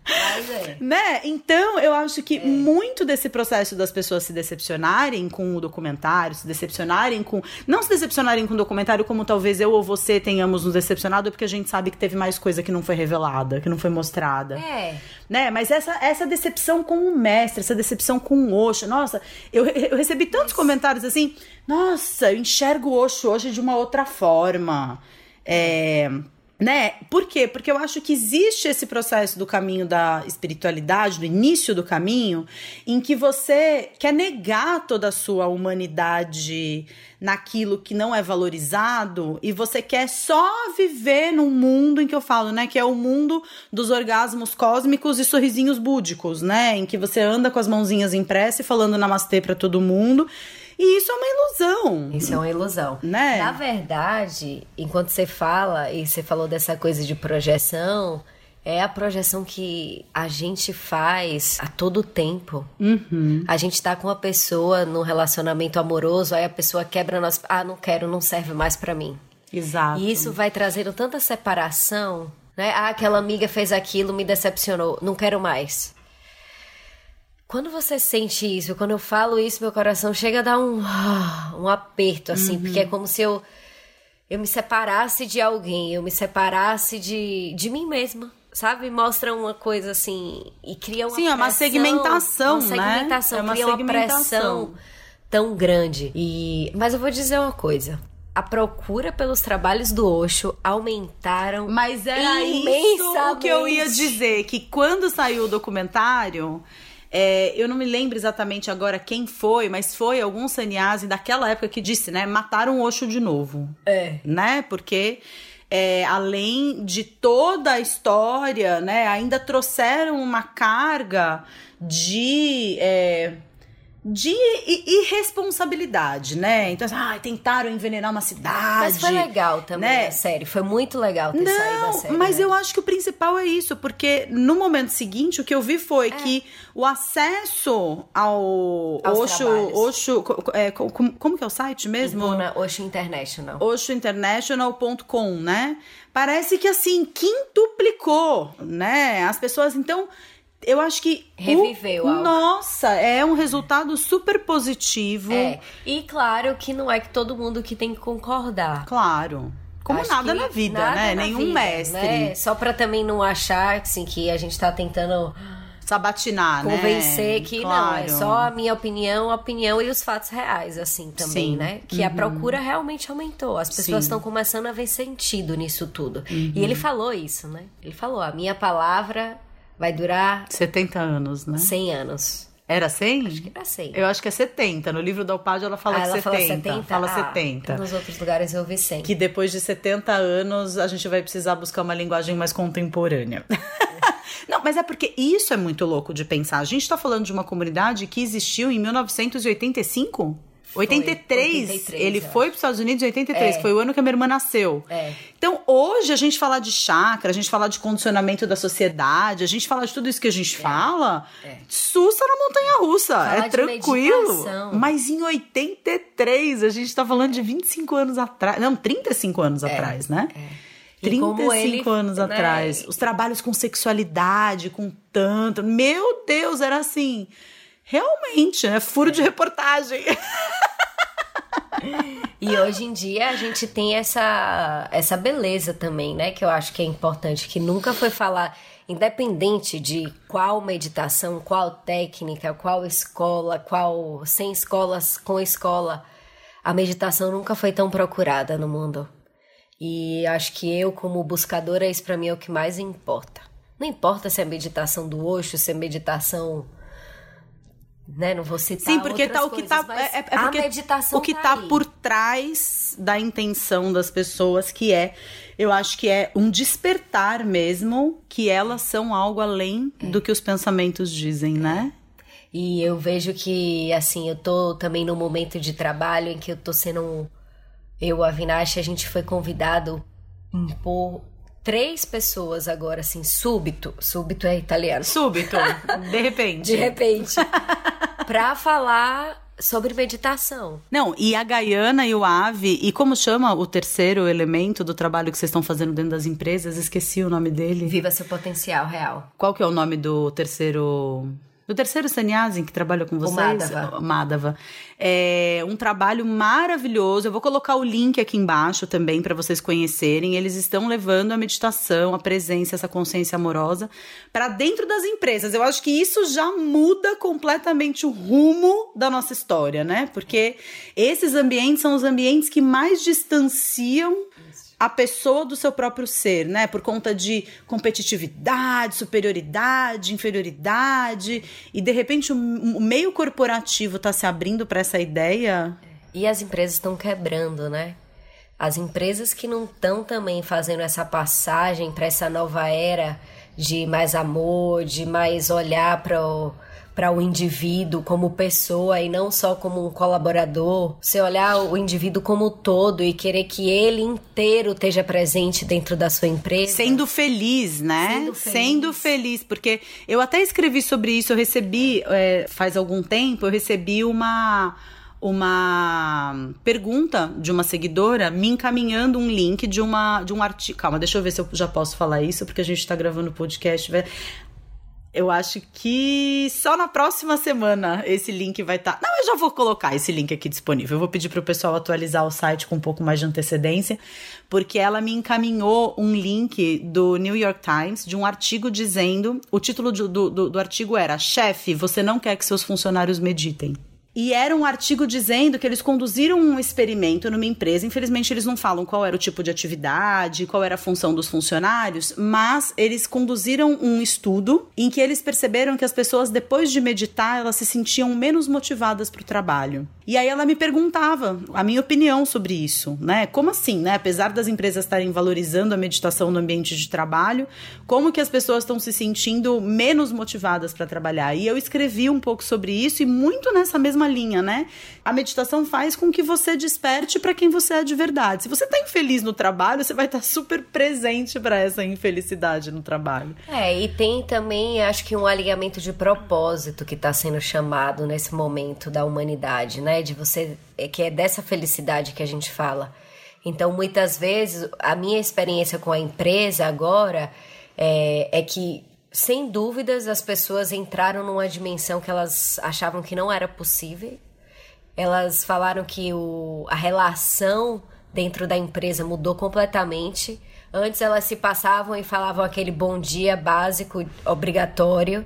é. Né? Então, eu acho que é. muito desse processo das pessoas se decepcionarem com o documentário, se decepcionarem com. Não se decepcionarem com o documentário, como talvez eu ou você tenhamos nos decepcionado, porque a gente sabe que teve mais coisa que não foi revelada, que não foi mostrada. É. Né? Mas essa, essa decepção com o mestre, essa decepção com o Osho. Nossa, eu, eu recebi tantos comentários assim. Nossa, eu enxergo o Osho hoje de uma outra forma. É né? Por quê? Porque eu acho que existe esse processo do caminho da espiritualidade, do início do caminho, em que você quer negar toda a sua humanidade naquilo que não é valorizado e você quer só viver num mundo em que eu falo, né, que é o mundo dos orgasmos cósmicos e sorrisinhos búdicos, né, em que você anda com as mãozinhas impressas e falando namastê para todo mundo e isso é uma ilusão. Isso é uma ilusão. Né? Na verdade, enquanto você fala, e você falou dessa coisa de projeção, é a projeção que a gente faz a todo tempo. Uhum. A gente tá com uma pessoa num relacionamento amoroso, aí a pessoa quebra nós. Ah, não quero, não serve mais para mim. Exato. E isso vai trazendo tanta separação, né? Ah, aquela amiga fez aquilo, me decepcionou, não quero mais. Quando você sente isso, quando eu falo isso, meu coração chega a dar um, um aperto, assim, uhum. porque é como se eu, eu me separasse de alguém, eu me separasse de, de mim mesma. Sabe? Mostra uma coisa assim e cria uma Sim, é uma segmentação, uma né? segmentação, é uma cria uma pressão tão grande. E mas eu vou dizer uma coisa a procura pelos trabalhos do Osho aumentaram Mas era isso que eu ia dizer, que quando saiu o documentário, é, eu não me lembro exatamente agora quem foi, mas foi algum sannyasi daquela época que disse, né? Mataram o Osho de novo. É. Né? Porque é, além de toda a história, né, ainda trouxeram uma carga de é, de irresponsabilidade, né? Então, assim, ah, tentaram envenenar uma cidade. Mas foi legal também né? a série. Foi muito legal ter Não, saído da série. Mas né? eu acho que o principal é isso, porque no momento seguinte o que eu vi foi é. que o acesso ao Osho, Osho é, como, como, que é o site mesmo? Na Osho International. OshoInternational.com, né? Parece que assim quintuplicou, né? As pessoas então eu acho que. Reviveu o. Nossa, é um resultado super positivo. É. E claro que não é que todo mundo que tem que concordar. Claro. Como acho nada na vida, nada né? Na Nenhum vida, mestre. Né? Só para também não achar assim, que a gente tá tentando sabatinar, né? Convencer que claro. não, é só a minha opinião, a opinião e os fatos reais, assim, também, Sim. né? Que uhum. a procura realmente aumentou. As pessoas estão começando a ver sentido nisso tudo. Uhum. E ele falou isso, né? Ele falou: a minha palavra Vai durar 70 anos, né? 100 anos. Era 100? Acho que era 100. Eu acho que é 70. No livro da Alpage ela fala ah, ela 70. Fala 70. Fala ah, 70. Nos outros lugares eu ouvi 100. Que depois de 70 anos a gente vai precisar buscar uma linguagem mais contemporânea. Não, mas é porque isso é muito louco de pensar. A gente está falando de uma comunidade que existiu em 1985? 83, 83 ele foi para os Estados Unidos em 83, é. foi o ano que a minha irmã nasceu. É. Então, hoje a gente falar de chakra, a gente falar de condicionamento da sociedade, a gente falar de tudo isso que a gente é. fala, é. sussa na montanha russa, é tranquilo. Meditação. Mas em 83, a gente está falando de 25 anos atrás, não, 35 anos é. atrás, né? É. 35 ele, anos né? atrás. Os trabalhos com sexualidade, com tanto. Meu Deus, era assim. Realmente, é furo de reportagem. E hoje em dia a gente tem essa, essa beleza também, né? Que eu acho que é importante, que nunca foi falar, independente de qual meditação, qual técnica, qual escola, qual sem escolas, com escola, a meditação nunca foi tão procurada no mundo. E acho que eu, como buscadora, isso para mim é o que mais importa. Não importa se é meditação do Osho, se é meditação né? Não vou citar Sim, porque tá, o que tá é, é porque a meditação o que tá, tá por trás da intenção das pessoas que é, eu acho que é um despertar mesmo que elas são algo além é. do que os pensamentos dizem, né? E eu vejo que assim, eu tô também no momento de trabalho em que eu tô sendo eu a Vinash, a gente foi convidado por três pessoas agora, assim, súbito. Súbito é italiano. Súbito, de repente. De repente. pra falar sobre meditação. Não, e a Gaiana e o Ave, e como chama o terceiro elemento do trabalho que vocês estão fazendo dentro das empresas? Esqueci o nome dele. Viva seu potencial real. Qual que é o nome do terceiro do terceiro sannyasi que trabalha com vocês, o Madhava. Madhava. É um trabalho maravilhoso. Eu vou colocar o link aqui embaixo também para vocês conhecerem. Eles estão levando a meditação, a presença, essa consciência amorosa para dentro das empresas. Eu acho que isso já muda completamente o rumo da nossa história, né? Porque esses ambientes são os ambientes que mais distanciam a pessoa do seu próprio ser, né? Por conta de competitividade, superioridade, inferioridade. E de repente o, o meio corporativo está se abrindo para essa ideia. E as empresas estão quebrando, né? As empresas que não estão também fazendo essa passagem para essa nova era de mais amor, de mais olhar para o para o indivíduo como pessoa e não só como um colaborador. Você olhar o indivíduo como todo e querer que ele inteiro esteja presente dentro da sua empresa. Sendo feliz, né? Sendo feliz. Sendo feliz, porque eu até escrevi sobre isso, eu recebi, é, faz algum tempo, eu recebi uma uma pergunta de uma seguidora me encaminhando um link de uma de um artigo. Calma, deixa eu ver se eu já posso falar isso, porque a gente tá gravando o podcast. Eu acho que só na próxima semana esse link vai estar. Tá... Não, eu já vou colocar esse link aqui disponível. Eu vou pedir para o pessoal atualizar o site com um pouco mais de antecedência, porque ela me encaminhou um link do New York Times de um artigo dizendo. O título do, do, do artigo era: Chefe, você não quer que seus funcionários meditem. E era um artigo dizendo que eles conduziram um experimento numa empresa. Infelizmente, eles não falam qual era o tipo de atividade, qual era a função dos funcionários, mas eles conduziram um estudo em que eles perceberam que as pessoas, depois de meditar, elas se sentiam menos motivadas para o trabalho. E aí ela me perguntava a minha opinião sobre isso, né? Como assim, né? Apesar das empresas estarem valorizando a meditação no ambiente de trabalho, como que as pessoas estão se sentindo menos motivadas para trabalhar? E eu escrevi um pouco sobre isso e muito nessa mesma mesma linha, né? A meditação faz com que você desperte para quem você é de verdade. Se você tá infeliz no trabalho, você vai estar tá super presente para essa infelicidade no trabalho. É, e tem também, acho que um alinhamento de propósito que está sendo chamado nesse momento da humanidade, né? De você é que é dessa felicidade que a gente fala. Então, muitas vezes, a minha experiência com a empresa agora é, é que sem dúvidas, as pessoas entraram numa dimensão que elas achavam que não era possível. Elas falaram que o, a relação dentro da empresa mudou completamente. Antes elas se passavam e falavam aquele bom dia básico, obrigatório,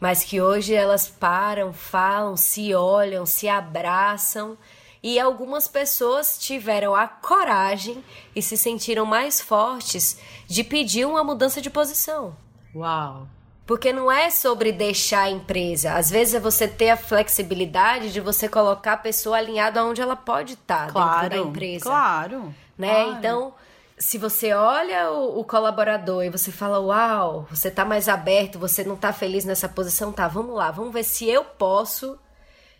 mas que hoje elas param, falam, se olham, se abraçam. E algumas pessoas tiveram a coragem e se sentiram mais fortes de pedir uma mudança de posição. Uau! Porque não é sobre deixar a empresa. Às vezes é você ter a flexibilidade de você colocar a pessoa alinhada onde ela pode estar claro, dentro da empresa. Claro. Né? Claro. Então, se você olha o, o, colaborador e você fala, uau, você tá mais aberto, você não tá feliz nessa posição, tá, vamos lá, vamos ver se eu posso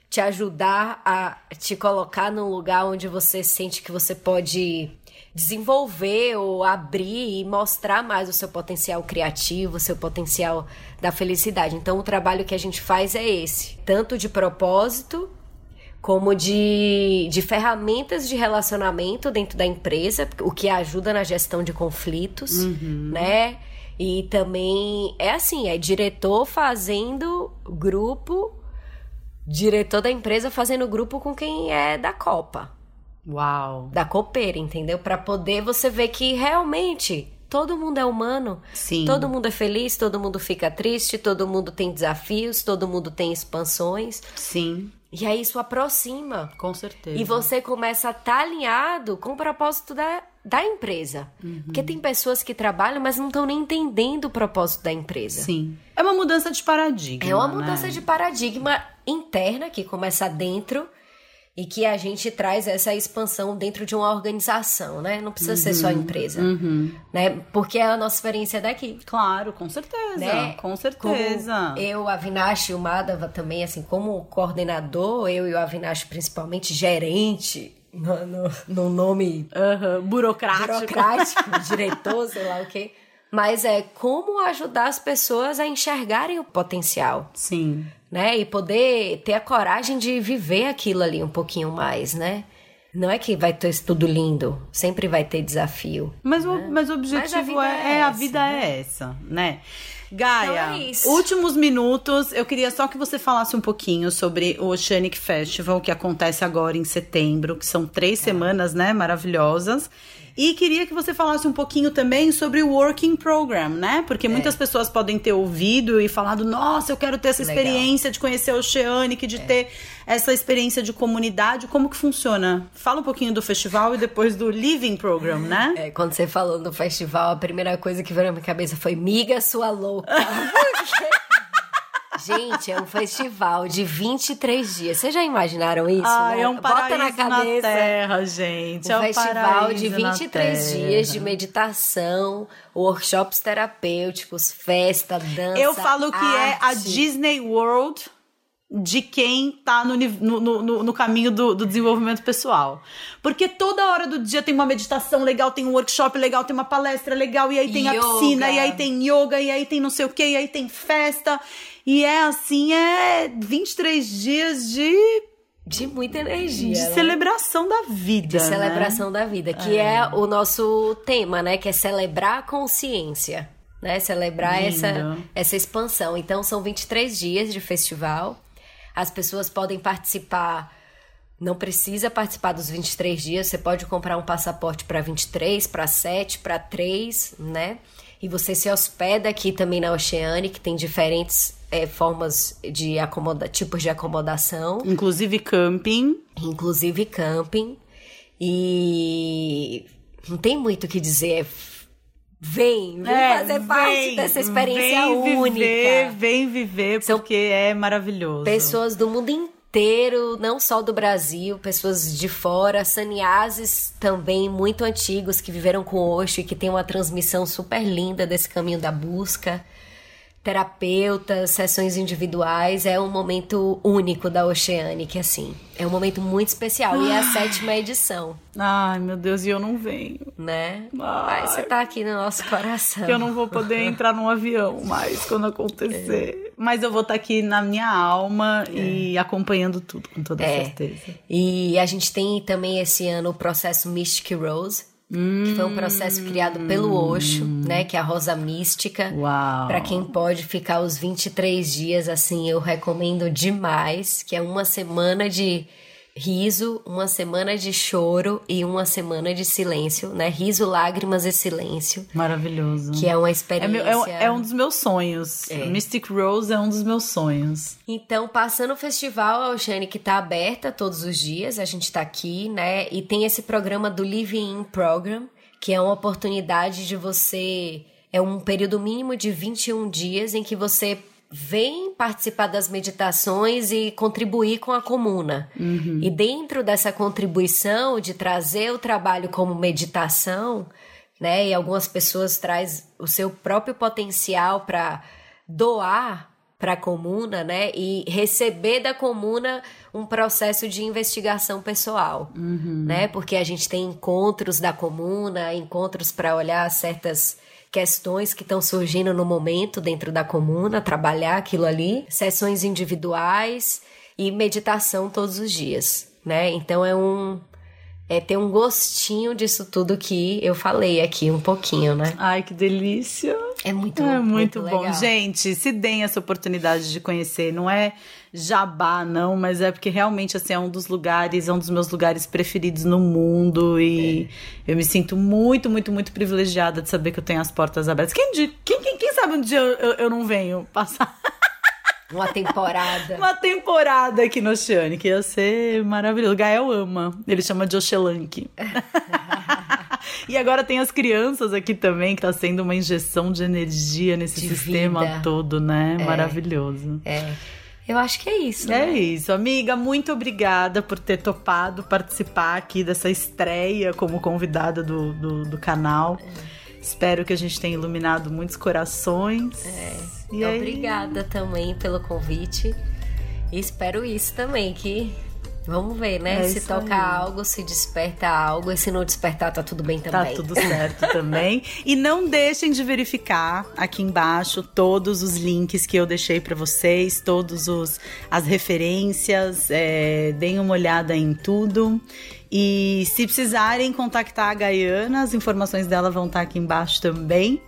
te ajudar a te colocar num lugar onde você sente que você pode desenvolver ou abrir e mostrar mais o seu potencial criativo, o seu potencial da felicidade. Então, o trabalho que a gente faz é esse, tanto de propósito como de, de ferramentas de relacionamento dentro da empresa, o que ajuda na gestão de conflitos, uhum. né? E também é assim, é diretor fazendo grupo, diretor da empresa fazendo grupo com quem é da Copa. Uau. Da copeira, entendeu? Para poder você ver que realmente todo mundo é humano. Sim. Todo mundo é feliz, todo mundo fica triste, todo mundo tem desafios, todo mundo tem expansões. Sim. E aí isso aproxima. Com certeza. E você começa a estar tá alinhado com o propósito da, da empresa. Uhum. Porque tem pessoas que trabalham, mas não estão nem entendendo o propósito da empresa. Sim. É uma mudança de paradigma. É uma né? mudança de paradigma interna que começa dentro e que a gente traz essa expansão dentro de uma organização, né? Não precisa uhum, ser só empresa, uhum. né? Porque é a nossa experiência daqui. Claro, com certeza, né? com certeza. Como eu, Avinash e o Madava também, assim, como coordenador, eu e o Avinash principalmente gerente, no, no, no nome uhum, burocrático, burocrático diretor, sei lá o quê. Mas é como ajudar as pessoas a enxergarem o potencial. Sim né? E poder ter a coragem de viver aquilo ali um pouquinho mais, né? Não é que vai ter tudo lindo, sempre vai ter desafio. Mas, né? o, mas o objetivo mas é, é, é, a vida né? é essa, né? Gaia, então é últimos minutos. Eu queria só que você falasse um pouquinho sobre o Oceanic Festival, que acontece agora em setembro, que são três é. semanas, né? Maravilhosas. E queria que você falasse um pouquinho também sobre o Working Program, né? Porque é. muitas pessoas podem ter ouvido e falado: nossa, eu quero ter essa Legal. experiência de conhecer o Oceanic, de é. ter essa experiência de comunidade. Como que funciona? Fala um pouquinho do festival e depois do Living Program, né? É, quando você falou do festival, a primeira coisa que veio na minha cabeça foi: miga sua louca. Gente, é um festival de 23 dias. Vocês já imaginaram isso? Ah, né? é um Bota na cabeça. Na terra, gente. Um é um festival de 23 dias de meditação, workshops terapêuticos, festa, dança. Eu falo que arte. é a Disney World de quem tá no, no, no, no caminho do, do, desenvolvimento pessoal. Porque toda hora do dia tem uma meditação legal, tem um workshop legal, tem uma palestra legal, e aí tem yoga. a piscina, e aí tem yoga, e aí tem não sei o que, e aí tem festa. E é assim, é 23 dias de de muita energia. De né? celebração da vida. De celebração né? da vida, que é. é. o nosso tema, né? Que é celebrar a consciência. Né? Celebrar essa, essa expansão. Então, são 23 dias de festival. As pessoas podem participar. Não precisa participar dos 23 dias. Você pode comprar um passaporte para 23, para 7, para 3, né? E você se hospeda aqui também na Oceane, que tem diferentes é, formas de acomoda tipos de acomodação. Inclusive camping. Inclusive camping. E não tem muito o que dizer. Vem, vem é, fazer vem, parte dessa experiência vem única. Viver, vem viver, porque é maravilhoso. Pessoas do mundo inteiro, não só do Brasil, pessoas de fora, saniases também muito antigos que viveram com Osho e que tem uma transmissão super linda desse caminho da busca terapeutas, sessões individuais, é um momento único da Oceanic, assim. É um momento muito especial. E é a sétima edição. Ai, meu Deus, e eu não venho. Né? Ai, Mas você tá aqui no nosso coração. Eu não vou poder entrar num avião mais quando acontecer. É. Mas eu vou estar tá aqui na minha alma é. e acompanhando tudo, com toda é. certeza. E a gente tem também esse ano o processo Mystic Rose, Hum, que foi um processo criado pelo Osho, né? Que é a rosa mística. Para quem pode ficar os 23 dias, assim, eu recomendo demais. Que é uma semana de riso, uma semana de choro e uma semana de silêncio, né? Riso, lágrimas e silêncio. Maravilhoso. Que é uma experiência. É, meu, é, é um dos meus sonhos. É. Mystic Rose é um dos meus sonhos. Então, passando o festival, a Oceane que tá aberta todos os dias, a gente tá aqui, né? E tem esse programa do Living In Program, que é uma oportunidade de você. É um período mínimo de 21 dias em que você vem participar das meditações e contribuir com a comuna. Uhum. E dentro dessa contribuição de trazer o trabalho como meditação, né? E algumas pessoas traz o seu próprio potencial para doar para a comuna, né? E receber da comuna um processo de investigação pessoal, uhum. né? Porque a gente tem encontros da comuna, encontros para olhar certas questões que estão surgindo no momento dentro da comuna, trabalhar aquilo ali, sessões individuais e meditação todos os dias, né? Então é um é ter um gostinho disso tudo que eu falei aqui um pouquinho, né? Ai, que delícia! É muito, é muito, muito bom. legal. Gente, se deem essa oportunidade de conhecer. Não é jabá, não, mas é porque realmente assim, é um dos lugares, é um dos meus lugares preferidos no mundo. E é. eu me sinto muito, muito, muito privilegiada de saber que eu tenho as portas abertas. Quem, quem, quem, sabe um dia eu, eu, eu não venho passar. Uma temporada. Uma temporada aqui no Oceane, que ia ser maravilhoso. O Gael ama. Ele chama de Oxelanque. e agora tem as crianças aqui também, que tá sendo uma injeção de energia nesse de sistema vida. todo, né? É. Maravilhoso. É. Eu acho que é isso. É né? isso. Amiga, muito obrigada por ter topado participar aqui dessa estreia como convidada do, do, do canal. É. Espero que a gente tenha iluminado muitos corações. É. E Obrigada aí... também pelo convite. E espero isso também, que Vamos ver, né? É se toca aí. algo, se desperta algo, e se não despertar, tá tudo bem tá também. Tá tudo certo também. E não deixem de verificar aqui embaixo todos os links que eu deixei para vocês, todos os as referências, é, deem uma olhada em tudo. E se precisarem contactar a Gaiana, as informações dela vão estar aqui embaixo também.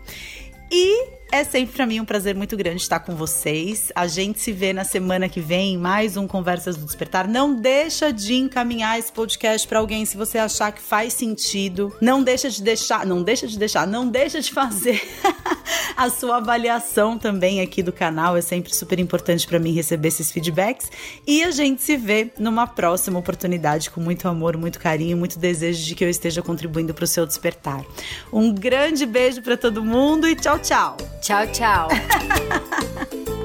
E é sempre para mim um prazer muito grande estar com vocês. A gente se vê na semana que vem, mais um Conversas do Despertar. Não deixa de encaminhar esse podcast para alguém se você achar que faz sentido. Não deixa de deixar, não deixa de deixar, não deixa de fazer a sua avaliação também aqui do canal. É sempre super importante para mim receber esses feedbacks. E a gente se vê numa próxima oportunidade com muito amor, muito carinho, muito desejo de que eu esteja contribuindo para o seu despertar. Um grande beijo para todo mundo e tchau, tchau. Tchau, tchau.